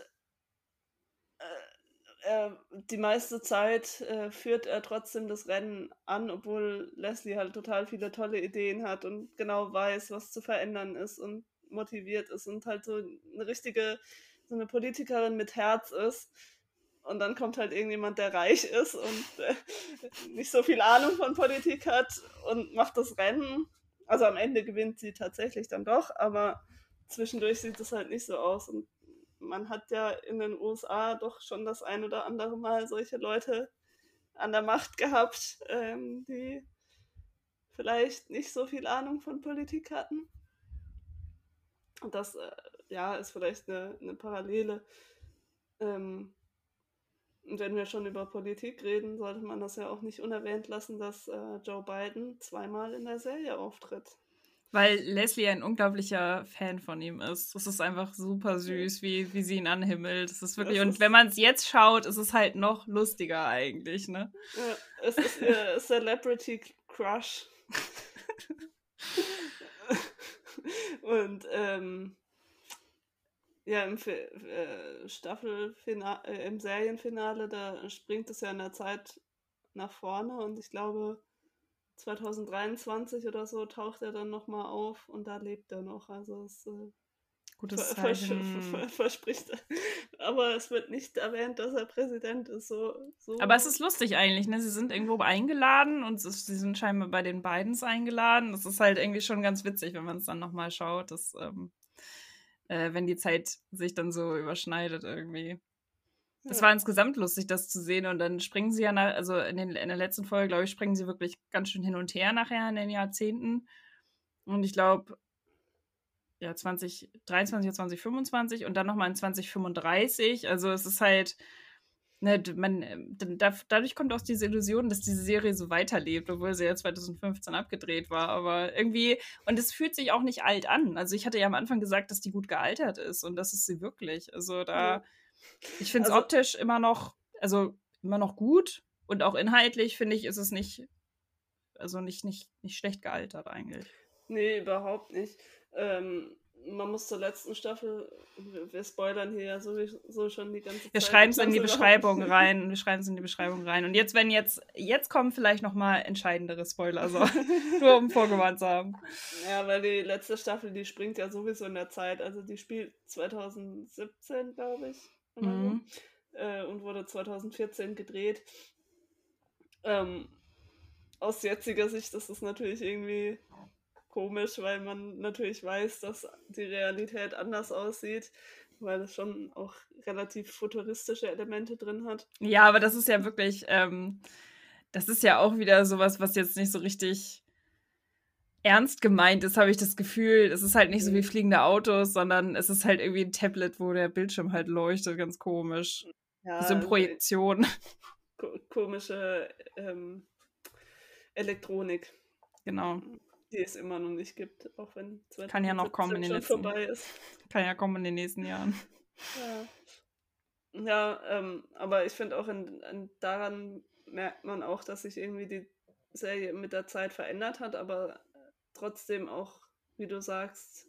äh, die meiste Zeit äh, führt er trotzdem das Rennen an, obwohl Leslie halt total viele tolle Ideen hat und genau weiß, was zu verändern ist und motiviert ist und halt so eine richtige, so eine Politikerin mit Herz ist und dann kommt halt irgendjemand, der reich ist und äh, nicht so viel Ahnung von Politik hat und macht das Rennen. Also am Ende gewinnt sie tatsächlich dann doch, aber zwischendurch sieht es halt nicht so aus. Und man hat ja in den USA doch schon das ein oder andere Mal solche Leute an der Macht gehabt, ähm, die vielleicht nicht so viel Ahnung von Politik hatten. Und das, äh, ja, ist vielleicht eine, eine Parallele. Ähm, wenn wir schon über Politik reden, sollte man das ja auch nicht unerwähnt lassen, dass äh, Joe Biden zweimal in der Serie auftritt. Weil Leslie ein unglaublicher Fan von ihm ist. Das ist einfach super süß, wie, wie sie ihn anhimmelt. Das ist wirklich, das und wenn man es jetzt schaut, ist es halt noch lustiger eigentlich, ne? Ja, es ist ihr [LAUGHS] Celebrity Crush. [LAUGHS] und ähm, ja, im äh, Staffelfinale, äh, im Serienfinale, da springt es ja in der Zeit nach vorne und ich glaube 2023 oder so taucht er dann nochmal auf und da lebt er noch. Also es äh, Gutes ver vers verspricht. [LAUGHS] Aber es wird nicht erwähnt, dass er Präsident ist. So, so. Aber es ist lustig eigentlich, ne? Sie sind irgendwo eingeladen und sie sind scheinbar bei den Bidens eingeladen. Das ist halt irgendwie schon ganz witzig, wenn man es dann nochmal schaut, dass, ähm, äh, wenn die Zeit sich dann so überschneidet irgendwie. Es ja. war insgesamt lustig, das zu sehen. Und dann springen sie ja, nach, also in, den, in der letzten Folge, glaube ich, springen sie wirklich ganz schön hin und her nachher in den Jahrzehnten. Und ich glaube, ja, 2023 oder 2025 und dann nochmal in 2035. Also es ist halt, ne, man, ähm, da, dadurch kommt auch diese Illusion, dass diese Serie so weiterlebt, obwohl sie ja 2015 abgedreht war. Aber irgendwie, und es fühlt sich auch nicht alt an. Also ich hatte ja am Anfang gesagt, dass die gut gealtert ist und das ist sie wirklich. Also da. Ja ich finde es also, optisch immer noch, also immer noch gut und auch inhaltlich finde ich, ist es nicht, also nicht, nicht, nicht schlecht gealtert eigentlich. Nee, überhaupt nicht. Ähm, man muss zur letzten Staffel, wir spoilern hier ja sowieso schon die ganze Zeit. Wir schreiben es in die Beschreibung rein. Wir schreiben es in die Beschreibung rein. Und jetzt, wenn jetzt, jetzt kommen vielleicht nochmal entscheidendere Spoiler, so. [LAUGHS] nur um vorgewarnt zu haben. Ja, weil die letzte Staffel, die springt ja sowieso in der Zeit. Also die spielt 2017, glaube ich mhm. äh, und wurde 2014 gedreht. Ähm, aus jetziger Sicht ist es natürlich irgendwie komisch, weil man natürlich weiß, dass die Realität anders aussieht, weil es schon auch relativ futuristische Elemente drin hat. Ja, aber das ist ja wirklich, ähm, das ist ja auch wieder sowas, was jetzt nicht so richtig ernst gemeint ist, habe ich das Gefühl. Es ist halt nicht so wie mhm. fliegende Autos, sondern es ist halt irgendwie ein Tablet, wo der Bildschirm halt leuchtet, ganz komisch. Ja, so eine Projektion. Ko komische ähm, Elektronik. Genau. Die es immer noch nicht gibt, auch wenn Kann ja noch kommen in den nächsten Jahren. Kann ja kommen in den nächsten Jahren. Ja, ja ähm, aber ich finde auch in, in, daran merkt man auch, dass sich irgendwie die Serie mit der Zeit verändert hat, aber trotzdem auch, wie du sagst,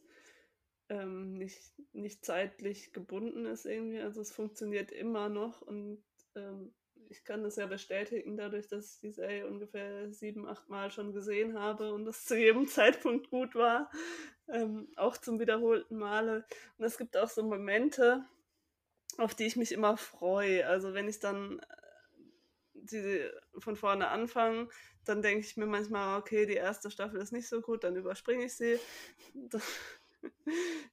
ähm, nicht, nicht zeitlich gebunden ist irgendwie. Also es funktioniert immer noch und ähm, ich kann das ja bestätigen, dadurch, dass ich die Serie ungefähr sieben, acht Mal schon gesehen habe und das zu jedem [LAUGHS] Zeitpunkt gut war, ähm, auch zum wiederholten Male. Und es gibt auch so Momente, auf die ich mich immer freue. Also wenn ich dann die von vorne anfangen, dann denke ich mir manchmal, okay, die erste Staffel ist nicht so gut, dann überspringe ich sie. [LAUGHS]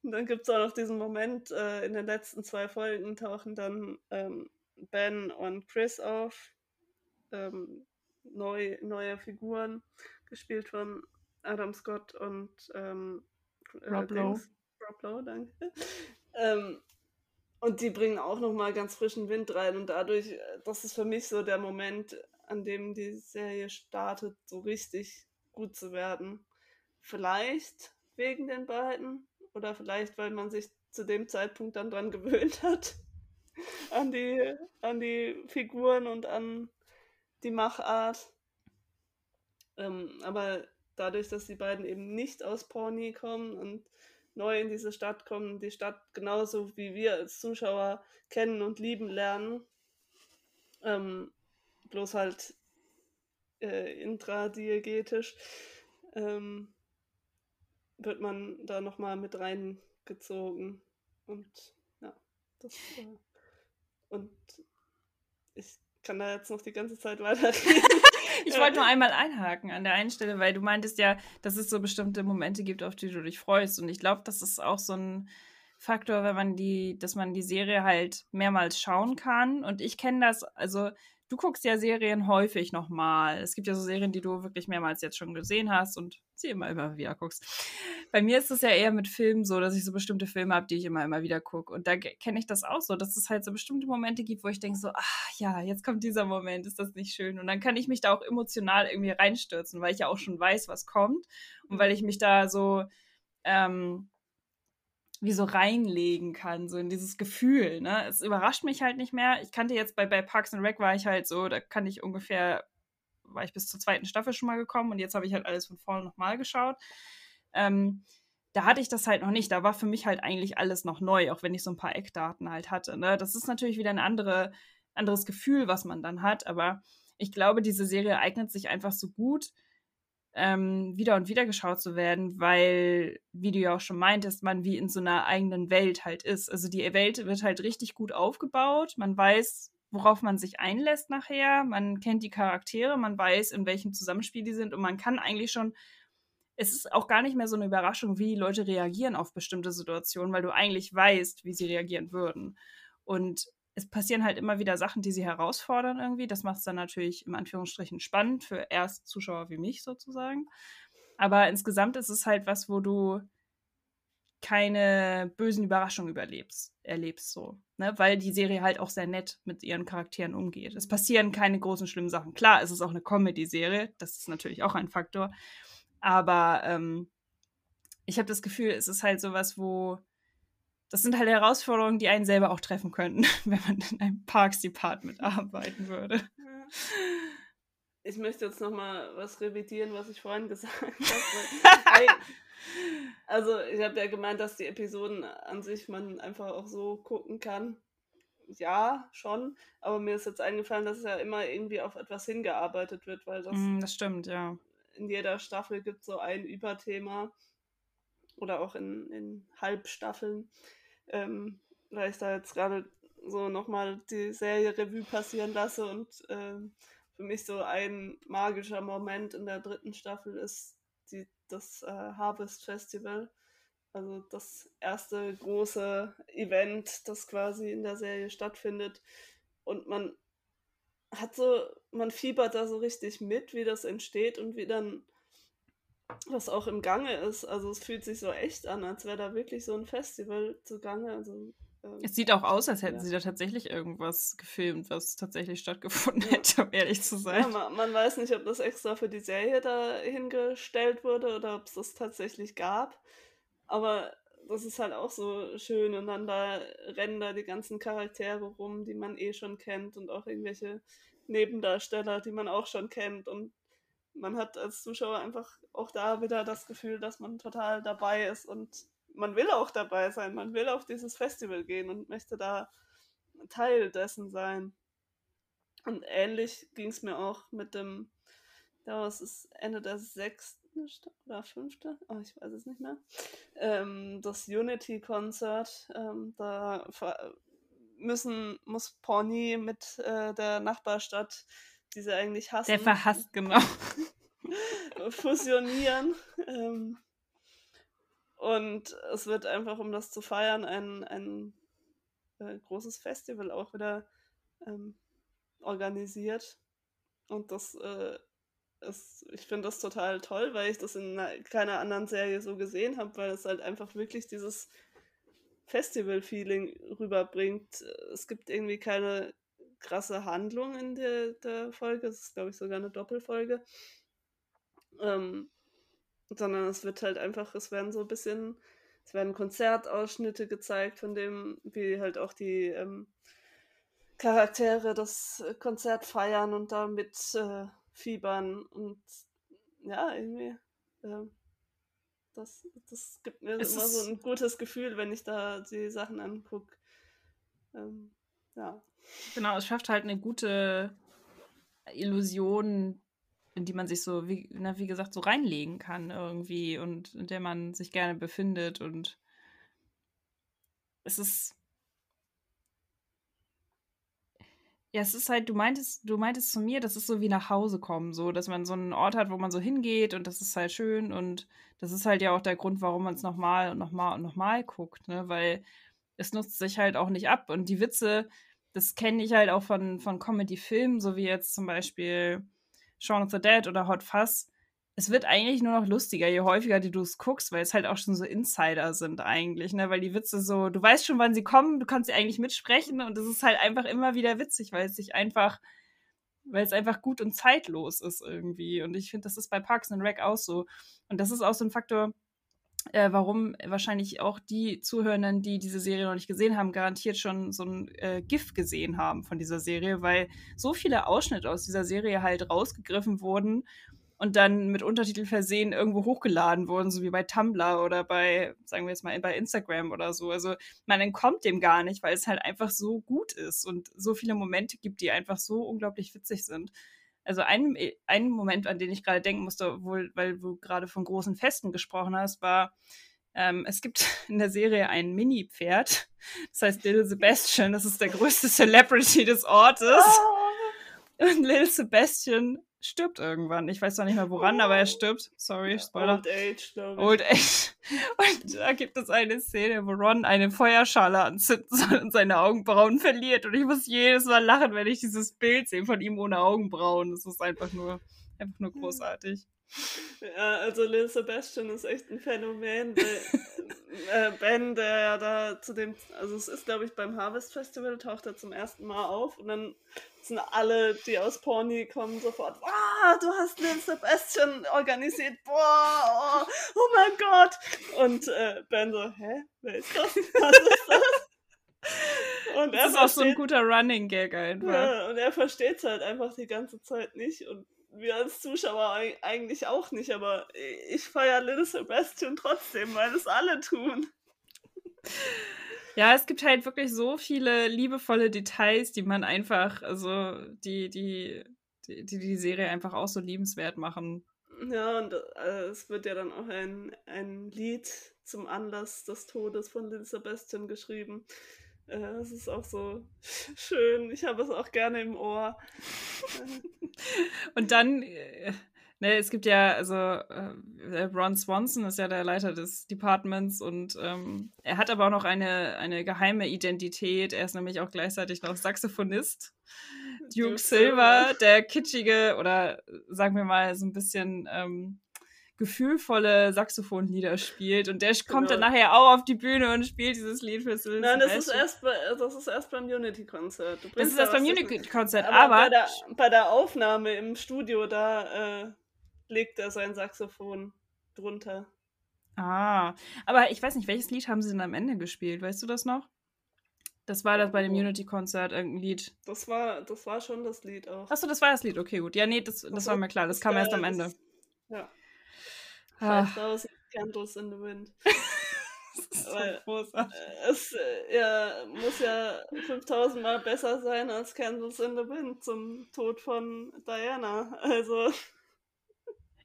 dann gibt es auch noch diesen Moment, äh, in den letzten zwei Folgen tauchen dann ähm, Ben und Chris auf. Ähm, neu, neue Figuren, gespielt von Adam Scott und ähm, äh, Rob Lowe. Rob Lowe, danke. [LAUGHS] ähm, und die bringen auch nochmal ganz frischen Wind rein und dadurch, äh, das ist für mich so der Moment, an dem die Serie startet, so richtig gut zu werden. Vielleicht wegen den beiden oder vielleicht, weil man sich zu dem Zeitpunkt dann dran [LAUGHS] gewöhnt hat. An die, an die Figuren und an die Machart. Ähm, aber dadurch, dass die beiden eben nicht aus Pawnee kommen und neu in diese Stadt kommen, die Stadt genauso wie wir als Zuschauer kennen und lieben lernen. Ähm, bloß halt äh, intradiegetisch ähm, wird man da nochmal mit reingezogen. Und ja, das äh, und ich kann da jetzt noch die ganze Zeit weiterreden. [LAUGHS] ich wollte nur einmal einhaken an der einen Stelle, weil du meintest ja, dass es so bestimmte Momente gibt, auf die du dich freust. Und ich glaube, das ist auch so ein Faktor, wenn man die, dass man die Serie halt mehrmals schauen kann. Und ich kenne das, also du guckst ja Serien häufig nochmal. Es gibt ja so Serien, die du wirklich mehrmals jetzt schon gesehen hast und sie immer, immer wieder guckst. Bei mir ist es ja eher mit Filmen so, dass ich so bestimmte Filme habe, die ich immer, immer wieder gucke. Und da kenne ich das auch so, dass es halt so bestimmte Momente gibt, wo ich denke so, ach ja, jetzt kommt dieser Moment, ist das nicht schön? Und dann kann ich mich da auch emotional irgendwie reinstürzen, weil ich ja auch schon weiß, was kommt. Und weil ich mich da so, ähm, wie so reinlegen kann, so in dieses Gefühl. Ne? Es überrascht mich halt nicht mehr. Ich kannte jetzt bei, bei Parks and Rec war ich halt so, da kann ich ungefähr, war ich bis zur zweiten Staffel schon mal gekommen und jetzt habe ich halt alles von vorne nochmal geschaut. Ähm, da hatte ich das halt noch nicht. Da war für mich halt eigentlich alles noch neu, auch wenn ich so ein paar Eckdaten halt hatte. Ne? Das ist natürlich wieder ein andere, anderes Gefühl, was man dann hat, aber ich glaube, diese Serie eignet sich einfach so gut, ähm, wieder und wieder geschaut zu werden, weil, wie du ja auch schon meintest, man wie in so einer eigenen Welt halt ist. Also die Welt wird halt richtig gut aufgebaut. Man weiß, worauf man sich einlässt nachher. Man kennt die Charaktere, man weiß, in welchem Zusammenspiel die sind und man kann eigentlich schon. Es ist auch gar nicht mehr so eine Überraschung, wie Leute reagieren auf bestimmte Situationen, weil du eigentlich weißt, wie sie reagieren würden. Und es passieren halt immer wieder Sachen, die sie herausfordern irgendwie. Das macht es dann natürlich im Anführungsstrichen spannend für Erstzuschauer wie mich sozusagen. Aber insgesamt ist es halt was, wo du keine bösen Überraschungen überlebst, erlebst so. Ne? Weil die Serie halt auch sehr nett mit ihren Charakteren umgeht. Es passieren keine großen schlimmen Sachen. Klar, es ist auch eine Comedy-Serie, das ist natürlich auch ein Faktor. Aber ähm, ich habe das Gefühl, es ist halt sowas, wo das sind halt Herausforderungen, die einen selber auch treffen könnten, [LAUGHS] wenn man in einem Parks Department arbeiten würde. Ich möchte jetzt noch mal was revidieren, was ich vorhin gesagt habe. [LAUGHS] also ich habe ja gemeint, dass die Episoden an sich man einfach auch so gucken kann. Ja, schon. Aber mir ist jetzt eingefallen, dass es ja immer irgendwie auf etwas hingearbeitet wird, weil das. Mm, das stimmt, ja. In jeder Staffel gibt es so ein Überthema. Oder auch in, in Halbstaffeln ähm, weil ich da jetzt gerade so nochmal die Serie Revue passieren lasse und ähm, für mich so ein magischer Moment in der dritten Staffel ist die, das äh, Harvest Festival. Also das erste große Event, das quasi in der Serie stattfindet. Und man hat so, man fiebert da so richtig mit, wie das entsteht und wie dann was auch im Gange ist. Also es fühlt sich so echt an, als wäre da wirklich so ein Festival zugange. Also, ähm, es sieht auch aus, als hätten ja. sie da tatsächlich irgendwas gefilmt, was tatsächlich stattgefunden ja. hätte, um ehrlich zu sein. Ja, man, man, weiß nicht, ob das extra für die Serie da hingestellt wurde oder ob es das tatsächlich gab. Aber das ist halt auch so schön und dann da rennen da die ganzen Charaktere rum, die man eh schon kennt und auch irgendwelche Nebendarsteller, die man auch schon kennt und man hat als Zuschauer einfach auch da wieder das Gefühl, dass man total dabei ist und man will auch dabei sein, man will auf dieses Festival gehen und möchte da Teil dessen sein. Und ähnlich ging es mir auch mit dem, ja, was ist Ende der sechsten oder fünfte, oh, ich weiß es nicht mehr, ähm, das Unity-Konzert. Ähm, da müssen, muss Pawnee mit äh, der Nachbarstadt die sie eigentlich hassen. Der verhasst, genau. [LAUGHS] fusionieren. Ähm, und es wird einfach, um das zu feiern, ein, ein äh, großes Festival auch wieder ähm, organisiert. Und das äh, ist, ich finde das total toll, weil ich das in keiner anderen Serie so gesehen habe, weil es halt einfach wirklich dieses Festival-Feeling rüberbringt. Es gibt irgendwie keine krasse Handlung in der, der Folge. Es ist, glaube ich, sogar eine Doppelfolge. Ähm, sondern es wird halt einfach, es werden so ein bisschen, es werden Konzertausschnitte gezeigt, von dem, wie halt auch die ähm, Charaktere das Konzert feiern und damit äh, fiebern. Und ja, irgendwie. Äh, das, das gibt mir es immer so ein gutes Gefühl, wenn ich da die Sachen angucke. Ähm, ja. Genau, es schafft halt eine gute Illusion, in die man sich so, wie, na, wie gesagt, so reinlegen kann irgendwie und in der man sich gerne befindet. Und es ist. Ja, es ist halt, du meintest, du meintest zu mir, das ist so wie nach Hause kommen, so, dass man so einen Ort hat, wo man so hingeht und das ist halt schön und das ist halt ja auch der Grund, warum man es nochmal und nochmal und nochmal guckt, ne, weil es nutzt sich halt auch nicht ab und die Witze, das kenne ich halt auch von, von Comedy-Filmen, so wie jetzt zum Beispiel Shaun of the Dead oder Hot Fuzz. Es wird eigentlich nur noch lustiger, je häufiger du es guckst, weil es halt auch schon so Insider sind eigentlich, ne? Weil die Witze so, du weißt schon, wann sie kommen, du kannst sie eigentlich mitsprechen und es ist halt einfach immer wieder witzig, weil es sich einfach, weil es einfach gut und zeitlos ist irgendwie. Und ich finde, das ist bei Parks and Rec auch so. Und das ist auch so ein Faktor, äh, warum wahrscheinlich auch die Zuhörenden, die diese Serie noch nicht gesehen haben, garantiert schon so ein äh, GIF gesehen haben von dieser Serie, weil so viele Ausschnitte aus dieser Serie halt rausgegriffen wurden und dann mit Untertitel versehen irgendwo hochgeladen wurden, so wie bei Tumblr oder bei, sagen wir jetzt mal, bei Instagram oder so. Also man entkommt dem gar nicht, weil es halt einfach so gut ist und so viele Momente gibt, die einfach so unglaublich witzig sind. Also ein, ein Moment, an den ich gerade denken musste, wohl, weil du gerade von großen Festen gesprochen hast, war, ähm, es gibt [LAUGHS] in der Serie ein Mini-Pferd, das heißt Little Sebastian, das ist der größte [LAUGHS] Celebrity des Ortes. Oh. Und Little Sebastian stirbt irgendwann. Ich weiß zwar nicht mehr woran, aber er stirbt. Sorry, Spoiler. Old Age, glaube ich. Old Age. [LAUGHS] Und da gibt es eine Szene, wo Ron eine Feuerschale anzünden soll und seine Augenbrauen verliert. Und ich muss jedes Mal lachen, wenn ich dieses Bild sehe von ihm ohne Augenbrauen. Das ist einfach nur, einfach nur großartig. Ja, also Lil Sebastian ist echt ein Phänomen. [LAUGHS] äh, ben, der ja da zu dem, also es ist glaube ich beim Harvest Festival, taucht er zum ersten Mal auf und dann sind alle, die aus Pawnee kommen, sofort, wow, du hast Lil Sebastian organisiert, boah, oh, oh mein Gott. Und äh, Ben so, hä, wer ist das? Was ist das? Und das ist auch so ein guter Running Gag einfach. Ja, und er versteht es halt einfach die ganze Zeit nicht und wir als Zuschauer eigentlich auch nicht, aber ich feiere Little Sebastian trotzdem, weil es alle tun. Ja, es gibt halt wirklich so viele liebevolle Details, die man einfach, also die, die, die, die, Serie einfach auch so liebenswert machen. Ja, und äh, es wird ja dann auch ein, ein Lied zum Anlass des Todes von Little Sebastian geschrieben. Äh, es ist auch so [LAUGHS] schön. Ich habe es auch gerne im Ohr. und dann, äh, ne, es gibt ja, also äh, Ron Swanson ist ja der Leiter des Departments und ähm, er hat aber auch noch eine, eine geheime Identität. Er ist nämlich auch gleichzeitig noch Saxophonist. Duke, Duke Silver, Silver, der kitschige oder sagen wir mal so ein bisschen ähm, gefühlvolle Saxophonlieder spielt und der genau. kommt dann nachher auch auf die Bühne und spielt dieses Lied für Sylvester. Nein, das ist, erst bei, das ist erst beim Unity-Konzert. Das ist erst beim Unity-Konzert, aber, aber bei, der, bei, der, Aufnahme im Studio, da äh, legt er sein Saxophon drunter. Ah, aber ich weiß nicht, welches Lied haben sie denn am Ende gespielt? Weißt du das noch? Das war das bei dem oh. Unity-Konzert, irgendein Lied. Das war, das war schon das Lied auch. Achso, das war das Lied, okay, gut. Ja, nee, das, das, das war mir klar, das, das kam erst am Ende. ja. 5000 ah. Candles in the Wind. [LAUGHS] Weil, äh, es äh, ja, muss ja 5000 Mal besser sein als Candles in the Wind zum Tod von Diana. Also.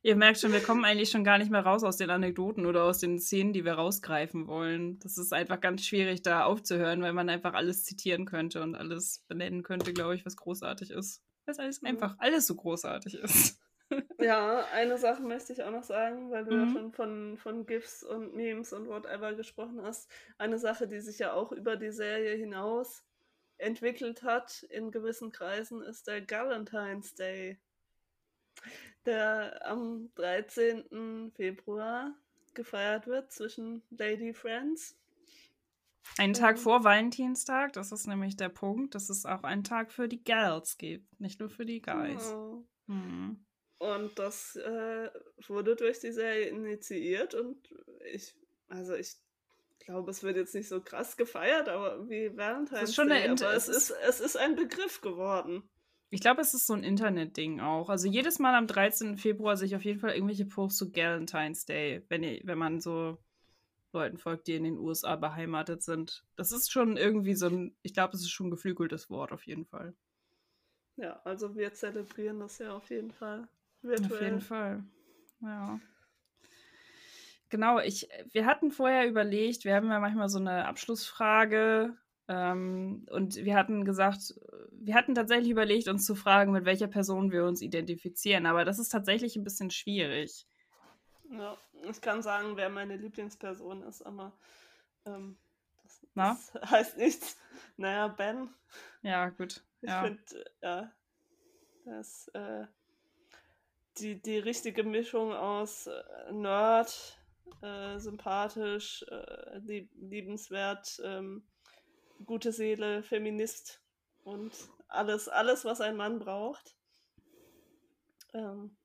Ihr merkt schon, wir kommen eigentlich schon gar nicht mehr raus aus den Anekdoten oder aus den Szenen, die wir rausgreifen wollen. Das ist einfach ganz schwierig, da aufzuhören, weil man einfach alles zitieren könnte und alles benennen könnte, glaube ich, was großartig ist. Weil es alles mhm. einfach alles so großartig ist. [LAUGHS] Ja, eine Sache möchte ich auch noch sagen, weil du mhm. ja schon von, von GIFs und Memes und whatever gesprochen hast. Eine Sache, die sich ja auch über die Serie hinaus entwickelt hat in gewissen Kreisen, ist der Valentine's Day, der am 13. Februar gefeiert wird zwischen Lady Friends. Einen Tag vor Valentinstag, das ist nämlich der Punkt, dass es auch einen Tag für die Girls gibt, nicht nur für die Guys. Oh. Mhm. Und das äh, wurde durch die Serie initiiert und ich, also ich glaube, es wird jetzt nicht so krass gefeiert, aber wie Valentine's ist schon Day, aber es ist, es ist ein Begriff geworden. Ich glaube, es ist so ein Internetding auch. Also jedes Mal am 13. Februar sehe ich auf jeden Fall irgendwelche Posts zu Valentine's Day, wenn, ihr, wenn man so Leuten folgt, die in den USA beheimatet sind. Das ist schon irgendwie so ein, ich glaube, es ist schon ein geflügeltes Wort auf jeden Fall. Ja, also wir zelebrieren das ja auf jeden Fall. Virtuell. Auf jeden Fall. Ja. Genau, ich, wir hatten vorher überlegt, wir haben ja manchmal so eine Abschlussfrage ähm, und wir hatten gesagt, wir hatten tatsächlich überlegt, uns zu fragen, mit welcher Person wir uns identifizieren, aber das ist tatsächlich ein bisschen schwierig. Ja, ich kann sagen, wer meine Lieblingsperson ist, aber ähm, Na? Das [LAUGHS] heißt nichts. Naja, Ben. Ja, gut. Ich finde, ja, das äh, die, die richtige Mischung aus äh, Nerd, äh, sympathisch, äh, lieb, liebenswert, ähm, gute Seele, Feminist und alles, alles, was ein Mann braucht. Ähm,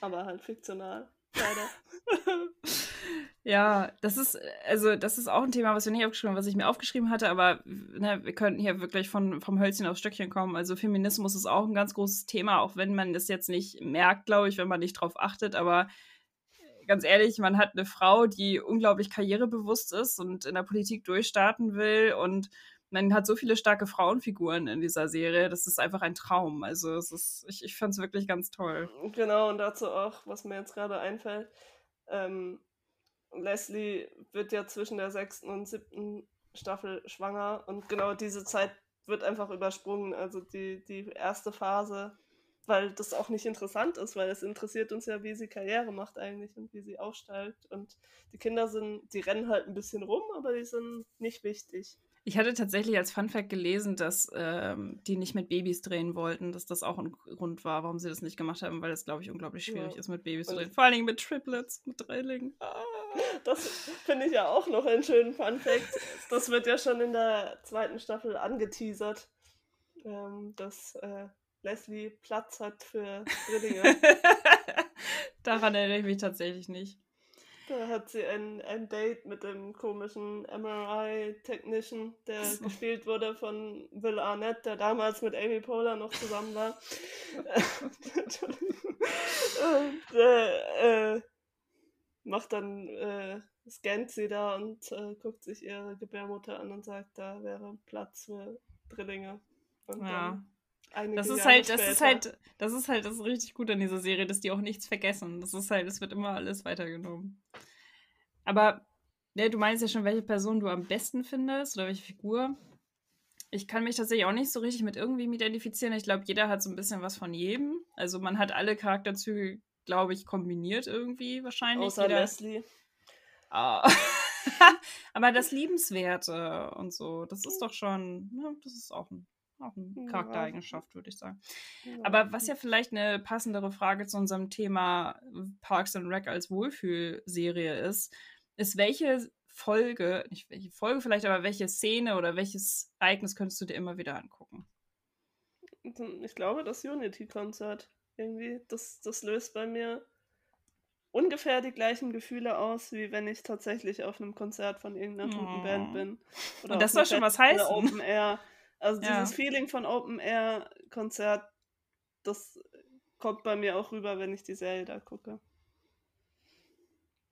aber halt fiktional. Leider. [LAUGHS] [LAUGHS] ja, das ist, also das ist auch ein Thema, was wir nicht aufgeschrieben haben, was ich mir aufgeschrieben hatte, aber ne, wir könnten hier wirklich von, vom Hölzchen aufs Stöckchen kommen. Also Feminismus ist auch ein ganz großes Thema, auch wenn man das jetzt nicht merkt, glaube ich, wenn man nicht drauf achtet, aber ganz ehrlich, man hat eine Frau, die unglaublich karrierebewusst ist und in der Politik durchstarten will und man hat so viele starke Frauenfiguren in dieser Serie, das ist einfach ein Traum. Also es ist, ich, ich fand es wirklich ganz toll. Genau, und dazu auch, was mir jetzt gerade einfällt, ähm, Leslie wird ja zwischen der sechsten und siebten Staffel schwanger und genau diese Zeit wird einfach übersprungen. Also die, die erste Phase, weil das auch nicht interessant ist, weil es interessiert uns ja, wie sie Karriere macht eigentlich und wie sie aufsteigt. Und die Kinder sind, die rennen halt ein bisschen rum, aber die sind nicht wichtig. Ich hatte tatsächlich als Funfact gelesen, dass ähm, die nicht mit Babys drehen wollten, dass das auch ein Grund war, warum sie das nicht gemacht haben, weil es, glaube ich, unglaublich schwierig ja. ist, mit Babys zu drehen. Vor allen Dingen mit Triplets, mit Dreilingen. Ah. [LAUGHS] Das finde ich ja auch noch einen schönen Funfact. Das wird ja schon in der zweiten Staffel angeteasert, ähm, dass äh, Leslie Platz hat für Drillinge. [LAUGHS] Daran erinnere ich mich tatsächlich nicht. Da hat sie ein, ein Date mit dem komischen MRI-Technician, der gespielt wurde von Will Arnett, der damals mit Amy Poehler noch zusammen war. und äh, äh, macht dann, äh, scannt sie da und äh, guckt sich ihre Gebärmutter an und sagt, da wäre Platz für Drillinge. Und ja. Das ist, halt, das ist halt, das ist halt, das ist richtig gut an dieser Serie, dass die auch nichts vergessen. Das ist halt, es wird immer alles weitergenommen. Aber, ne, du meinst ja schon, welche Person du am besten findest oder welche Figur. Ich kann mich tatsächlich auch nicht so richtig mit irgendwem identifizieren. Ich glaube, jeder hat so ein bisschen was von jedem. Also man hat alle Charakterzüge, glaube ich, kombiniert irgendwie wahrscheinlich. Außer jeder. Leslie. Ah. [LAUGHS] Aber das Liebenswerte und so, das ist doch schon, ne, das ist auch ein auch eine Charaktereigenschaft, würde ich sagen. Aber was ja vielleicht eine passendere Frage zu unserem Thema Parks and Rec als Wohlfühlserie ist, ist, welche Folge, nicht welche Folge vielleicht, aber welche Szene oder welches Ereignis könntest du dir immer wieder angucken? Ich glaube, das Unity-Konzert irgendwie, das, das löst bei mir ungefähr die gleichen Gefühle aus, wie wenn ich tatsächlich auf einem Konzert von irgendeiner guten oh. Band bin. Oder Und das soll schon was heißen. Open Air. Also ja. dieses Feeling von Open Air Konzert, das kommt bei mir auch rüber, wenn ich die Serie da gucke.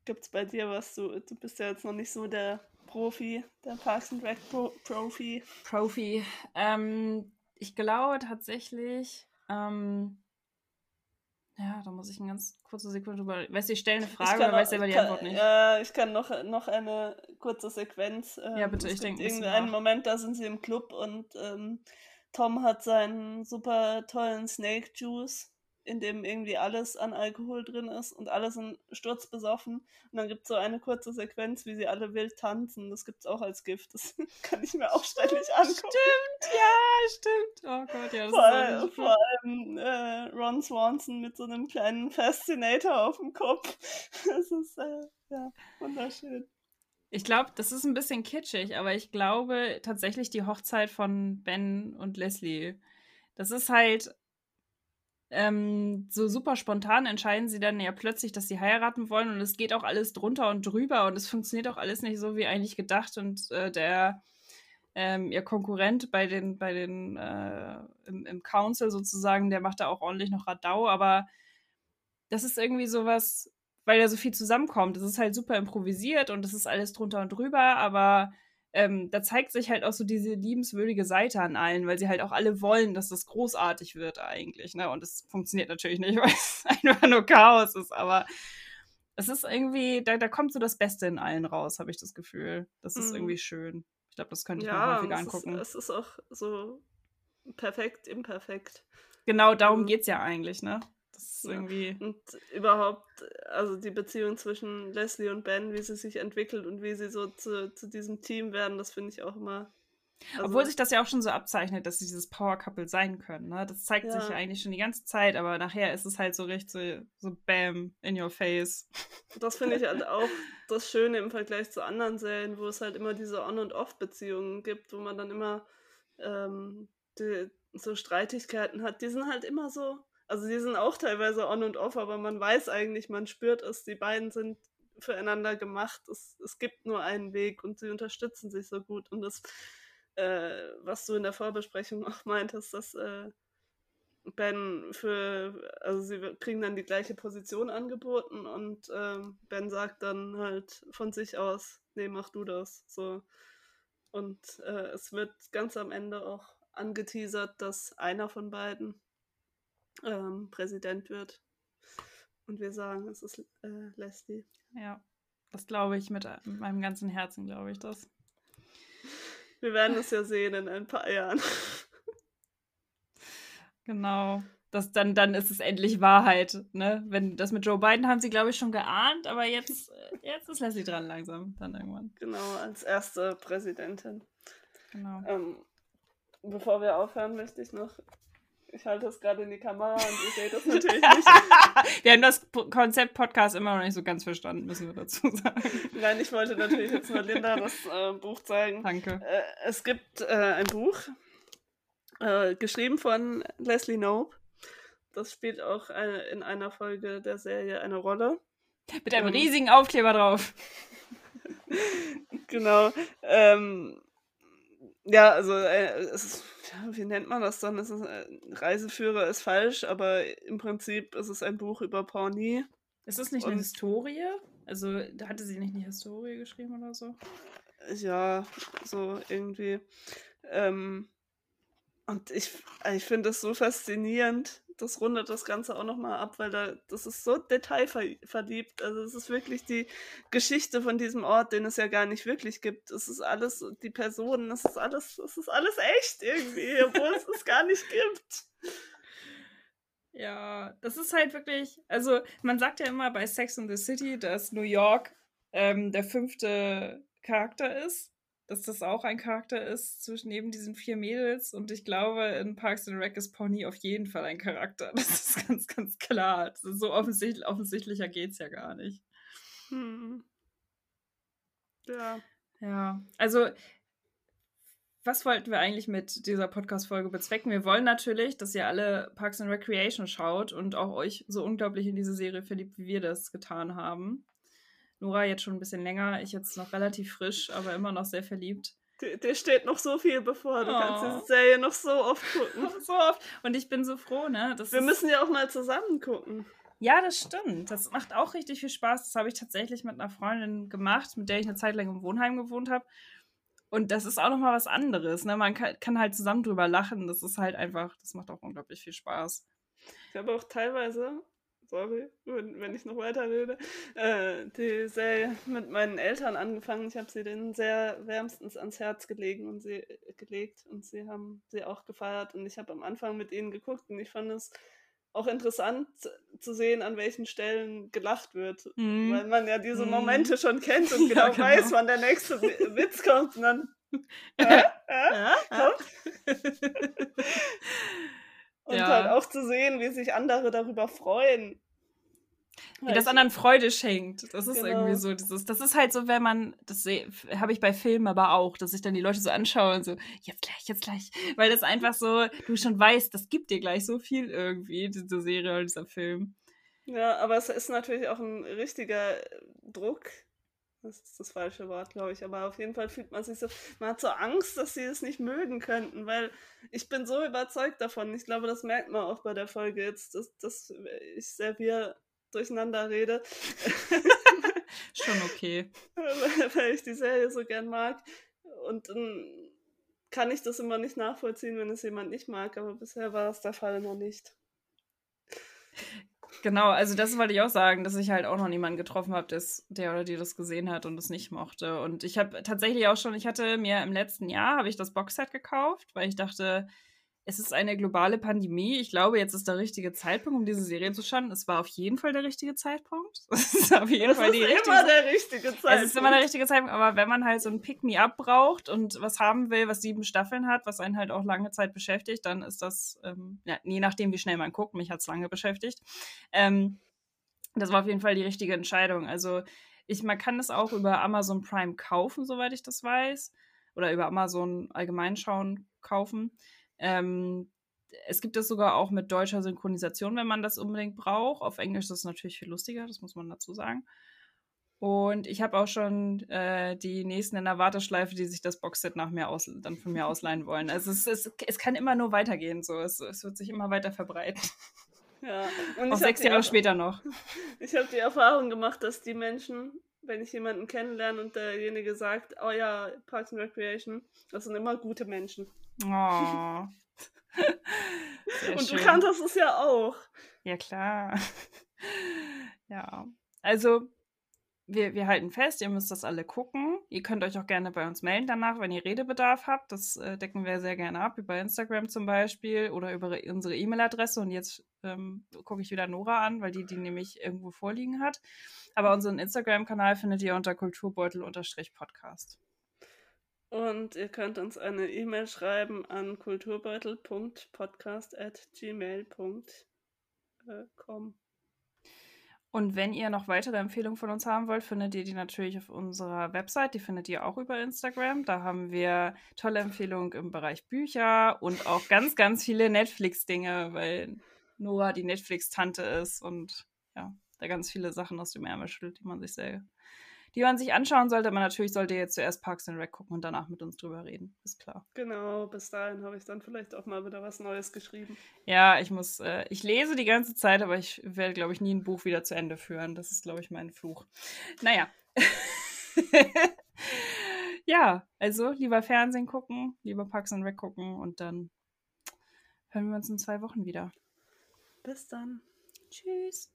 Gibt's bei dir was? Du, du bist ja jetzt noch nicht so der Profi, der Parks and Rec Pro Profi. Profi. Ähm, ich glaube tatsächlich, ähm, ja, da muss ich eine ganz kurze Sekunde drüber. Weißt du, ich stelle eine Frage oder weiß selber die Antwort nicht. Ja, ich kann noch, noch eine kurze Sequenz. Ähm, ja, bitte, ich denke. Irgendeinen Moment, da sind sie im Club und ähm, Tom hat seinen super tollen Snake Juice in dem irgendwie alles an Alkohol drin ist und alle sind sturzbesoffen. Und dann gibt es so eine kurze Sequenz, wie sie alle wild tanzen. Das gibt es auch als Gift. Das [LAUGHS] kann ich mir auch ständig angucken. Stimmt, ja, stimmt. Oh Gott, ja. Das vor, all, vor allem äh, Ron Swanson mit so einem kleinen Fascinator auf dem Kopf. [LAUGHS] Das ist äh, ja wunderschön. Ich glaube, das ist ein bisschen kitschig, aber ich glaube tatsächlich die Hochzeit von Ben und Leslie. Das ist halt ähm, so super spontan entscheiden sie dann ja plötzlich, dass sie heiraten wollen und es geht auch alles drunter und drüber und es funktioniert auch alles nicht so wie eigentlich gedacht und äh, der ähm, ihr Konkurrent bei den bei den äh, im, im Council sozusagen, der macht da auch ordentlich noch Radau, aber das ist irgendwie sowas, weil da so viel zusammenkommt. Das ist halt super improvisiert und das ist alles drunter und drüber, aber ähm, da zeigt sich halt auch so diese liebenswürdige Seite an allen, weil sie halt auch alle wollen, dass das großartig wird eigentlich. Ne? Und es funktioniert natürlich nicht, [LAUGHS] weil es einfach nur Chaos ist, aber es ist irgendwie, da, da kommt so das Beste in allen raus, habe ich das Gefühl. Das ist mhm. irgendwie schön. Ich glaube, das könnte ich ja, mir häufiger angucken. Ist, es ist auch so perfekt, imperfekt. Genau, darum mhm. geht es ja eigentlich, ne? Das ist irgendwie. Und überhaupt, also die Beziehung zwischen Leslie und Ben, wie sie sich entwickelt und wie sie so zu, zu diesem Team werden, das finde ich auch immer. Also, Obwohl sich das ja auch schon so abzeichnet, dass sie dieses Power Couple sein können. Ne? Das zeigt ja. sich ja eigentlich schon die ganze Zeit, aber nachher ist es halt so richtig so, so Bam in your face. Das finde ich halt [LAUGHS] auch das Schöne im Vergleich zu anderen Serien, wo es halt immer diese On- und Off-Beziehungen gibt, wo man dann immer ähm, die, so Streitigkeiten hat. Die sind halt immer so, also die sind auch teilweise on und off, aber man weiß eigentlich, man spürt es, die beiden sind füreinander gemacht. Es, es gibt nur einen Weg und sie unterstützen sich so gut. Und das, äh, was du in der Vorbesprechung auch meintest, dass äh, Ben für, also sie kriegen dann die gleiche Position angeboten und äh, Ben sagt dann halt von sich aus, nee, mach du das. So. Und äh, es wird ganz am Ende auch angeteasert, dass einer von beiden ähm, Präsident wird. Und wir sagen, es ist äh, Leslie. Ja, das glaube ich mit, mit meinem ganzen Herzen, glaube ich das. Wir werden es ja sehen in ein paar Jahren. Genau. Das dann, dann ist es endlich Wahrheit. Ne? Wenn das mit Joe Biden haben sie, glaube ich, schon geahnt, aber jetzt, äh, jetzt ist Leslie dran langsam, dann irgendwann. Genau, als erste Präsidentin. Genau. Ähm, bevor wir aufhören, möchte ich noch. Ich halte das gerade in die Kamera und ihr seht das [LAUGHS] natürlich nicht. wir haben das Konzept Podcast immer noch nicht so ganz verstanden, müssen wir dazu sagen. Nein, ich wollte natürlich jetzt nur Linda [LAUGHS] das äh, Buch zeigen. Danke. Äh, es gibt äh, ein Buch, äh, geschrieben von Leslie Knope. Das spielt auch eine, in einer Folge der Serie eine Rolle. Mit einem ähm, riesigen Aufkleber drauf. [LAUGHS] genau. Ähm, ja, also äh, ist, ja, wie nennt man das dann? Ist, äh, Reiseführer ist falsch, aber im Prinzip ist es ein Buch über Pawnee. Ist das nicht Und, eine Historie? Also hatte sie nicht eine Historie geschrieben oder so? Ja, so irgendwie. Ähm, und ich, ich finde das so faszinierend. Das rundet das Ganze auch nochmal ab, weil da, das ist so detailverliebt. Also es ist wirklich die Geschichte von diesem Ort, den es ja gar nicht wirklich gibt. Es ist alles, die Personen, es ist alles, es ist alles echt irgendwie, obwohl es es gar nicht gibt. Ja, das ist halt wirklich, also man sagt ja immer bei Sex in the City, dass New York ähm, der fünfte Charakter ist dass das auch ein Charakter ist zwischen neben diesen vier Mädels. Und ich glaube, in Parks and Rec ist Pony auf jeden Fall ein Charakter. [LAUGHS] Das ist ganz, ganz klar. So offensichtlich, offensichtlicher es ja gar nicht. Hm. Ja. Ja, also was wollten wir eigentlich mit dieser Podcast-Folge bezwecken? Wir wollen natürlich, dass ihr alle Parks and Recreation schaut und auch euch so unglaublich in diese Serie verliebt, wie wir das getan haben. Nora jetzt schon ein bisschen länger, ich jetzt noch relativ frisch, aber immer noch sehr verliebt. Dir steht noch so viel bevor. Du oh. kannst diese Serie noch so oft [LAUGHS] gucken. so oft. Und ich bin so froh, ne? Wir müssen ja auch mal zusammen gucken. Ja, das stimmt. Das macht auch richtig viel Spaß. Das habe ich tatsächlich mit einer Freundin gemacht, mit der ich eine Zeit lang im Wohnheim gewohnt habe. Und das ist auch nochmal was anderes. Ne? Man kann, kann halt zusammen drüber lachen. Das ist halt einfach, das macht auch unglaublich viel Spaß. Ich habe auch teilweise sorry, wenn, wenn ich noch weiter rede, äh, die Serie mit meinen Eltern angefangen. Ich habe sie denen sehr wärmstens ans Herz gelegen und sie gelegt und sie haben sie auch gefeiert. Und ich habe am Anfang mit ihnen geguckt und ich fand es auch interessant zu sehen, an welchen Stellen gelacht wird, mm. weil man ja diese mm. Momente schon kennt und [LAUGHS] genau, ja, genau, weiß, wann der nächste [LAUGHS] Witz kommt und dann äh, äh, ja, kommt. [LAUGHS] Und ja. halt auch zu sehen, wie sich andere darüber freuen. Wie das anderen Freude schenkt. Das ist genau. irgendwie so dieses, das ist halt so, wenn man, das habe ich bei Filmen aber auch, dass ich dann die Leute so anschaue und so, jetzt gleich, jetzt gleich. Weil das einfach so, du schon weißt, das gibt dir gleich so viel irgendwie, diese Serie oder dieser Film. Ja, aber es ist natürlich auch ein richtiger Druck, das ist das falsche Wort, glaube ich. Aber auf jeden Fall fühlt man sich so, man hat so Angst, dass sie es nicht mögen könnten, weil ich bin so überzeugt davon. Ich glaube, das merkt man auch bei der Folge jetzt, dass, dass ich sehr durcheinander rede. [LAUGHS] Schon okay. [LAUGHS] weil ich die Serie so gern mag. Und dann kann ich das immer nicht nachvollziehen, wenn es jemand nicht mag, aber bisher war das der Fall noch nicht. Genau, also das wollte ich auch sagen, dass ich halt auch noch niemanden getroffen habe, der oder die das gesehen hat und es nicht mochte. Und ich habe tatsächlich auch schon, ich hatte mir im letzten Jahr, habe ich das Boxset gekauft, weil ich dachte, es ist eine globale Pandemie. Ich glaube, jetzt ist der richtige Zeitpunkt, um diese Serie zu schauen. Es war auf jeden Fall der richtige Zeitpunkt. [LAUGHS] Es ist auf jeden Das Fall die ist richtige immer der richtige Zeitpunkt. Es ist immer der richtige Zeitpunkt, aber wenn man halt so ein Pick-me-up braucht und was haben will, was sieben Staffeln hat, was einen halt auch lange Zeit beschäftigt, dann ist das, ähm, ja, je nachdem, wie schnell man guckt, mich hat es lange beschäftigt. Ähm, das war auf jeden Fall die richtige Entscheidung. Also ich, man kann es auch über Amazon Prime kaufen, soweit ich das weiß. Oder über Amazon allgemein schauen, kaufen. Ähm, es gibt es sogar auch mit deutscher Synchronisation, wenn man das unbedingt braucht. Auf Englisch ist es natürlich viel lustiger, das muss man dazu sagen. Und ich habe auch schon äh, die nächsten in der Warteschleife, die sich das Boxset nach mir aus, dann von mir [LAUGHS] ausleihen wollen. Also es, es, es kann immer nur weitergehen, so. Es, es wird sich immer weiter verbreiten. [LAUGHS] Ja. Und auch sechs Jahre später noch. [LAUGHS] Ich habe die Erfahrung gemacht, dass die Menschen, wenn ich jemanden kennenlerne und derjenige sagt, oh ja, Parks and Recreation, das sind immer gute Menschen. Oh. [LAUGHS] Und schön. du kanntest es ja auch. Ja, klar. [LAUGHS] ja. Also, wir, wir halten fest, ihr müsst das alle gucken. Ihr könnt euch auch gerne bei uns melden danach, wenn ihr Redebedarf habt. Das äh, decken wir sehr gerne ab, über Instagram zum Beispiel oder über unsere E-Mail-Adresse. Und jetzt ähm, gucke ich wieder Nora an, weil die die nämlich irgendwo vorliegen hat. Aber unseren Instagram-Kanal findet ihr unter kulturbeutel-podcast. Und ihr könnt uns eine E-Mail schreiben an kulturbeutel.podcast.gmail.com. Und wenn ihr noch weitere Empfehlungen von uns haben wollt, findet ihr die natürlich auf unserer Website. Die findet ihr auch über Instagram. Da haben wir tolle Empfehlungen im Bereich Bücher und auch ganz, ganz viele Netflix-Dinge, weil Nora die Netflix-Tante ist und ja, da ganz viele Sachen aus dem Ärmel schüttelt, die man sich sehr, die man sich anschauen sollte. Aber natürlich sollte ihr jetzt zuerst Parks and Rec gucken und danach mit uns drüber reden. Ist klar. Genau, bis dahin habe ich dann vielleicht auch mal wieder was Neues geschrieben. Ja, ich muss, äh, ich lese die ganze Zeit, aber ich werde, glaube ich, nie ein Buch wieder zu Ende führen. Das ist, glaube ich, mein Fluch. Naja. [LAUGHS] ja, also lieber Fernsehen gucken, lieber Parks and Rec gucken und dann hören wir uns in zwei Wochen wieder. Bis dann. Tschüss.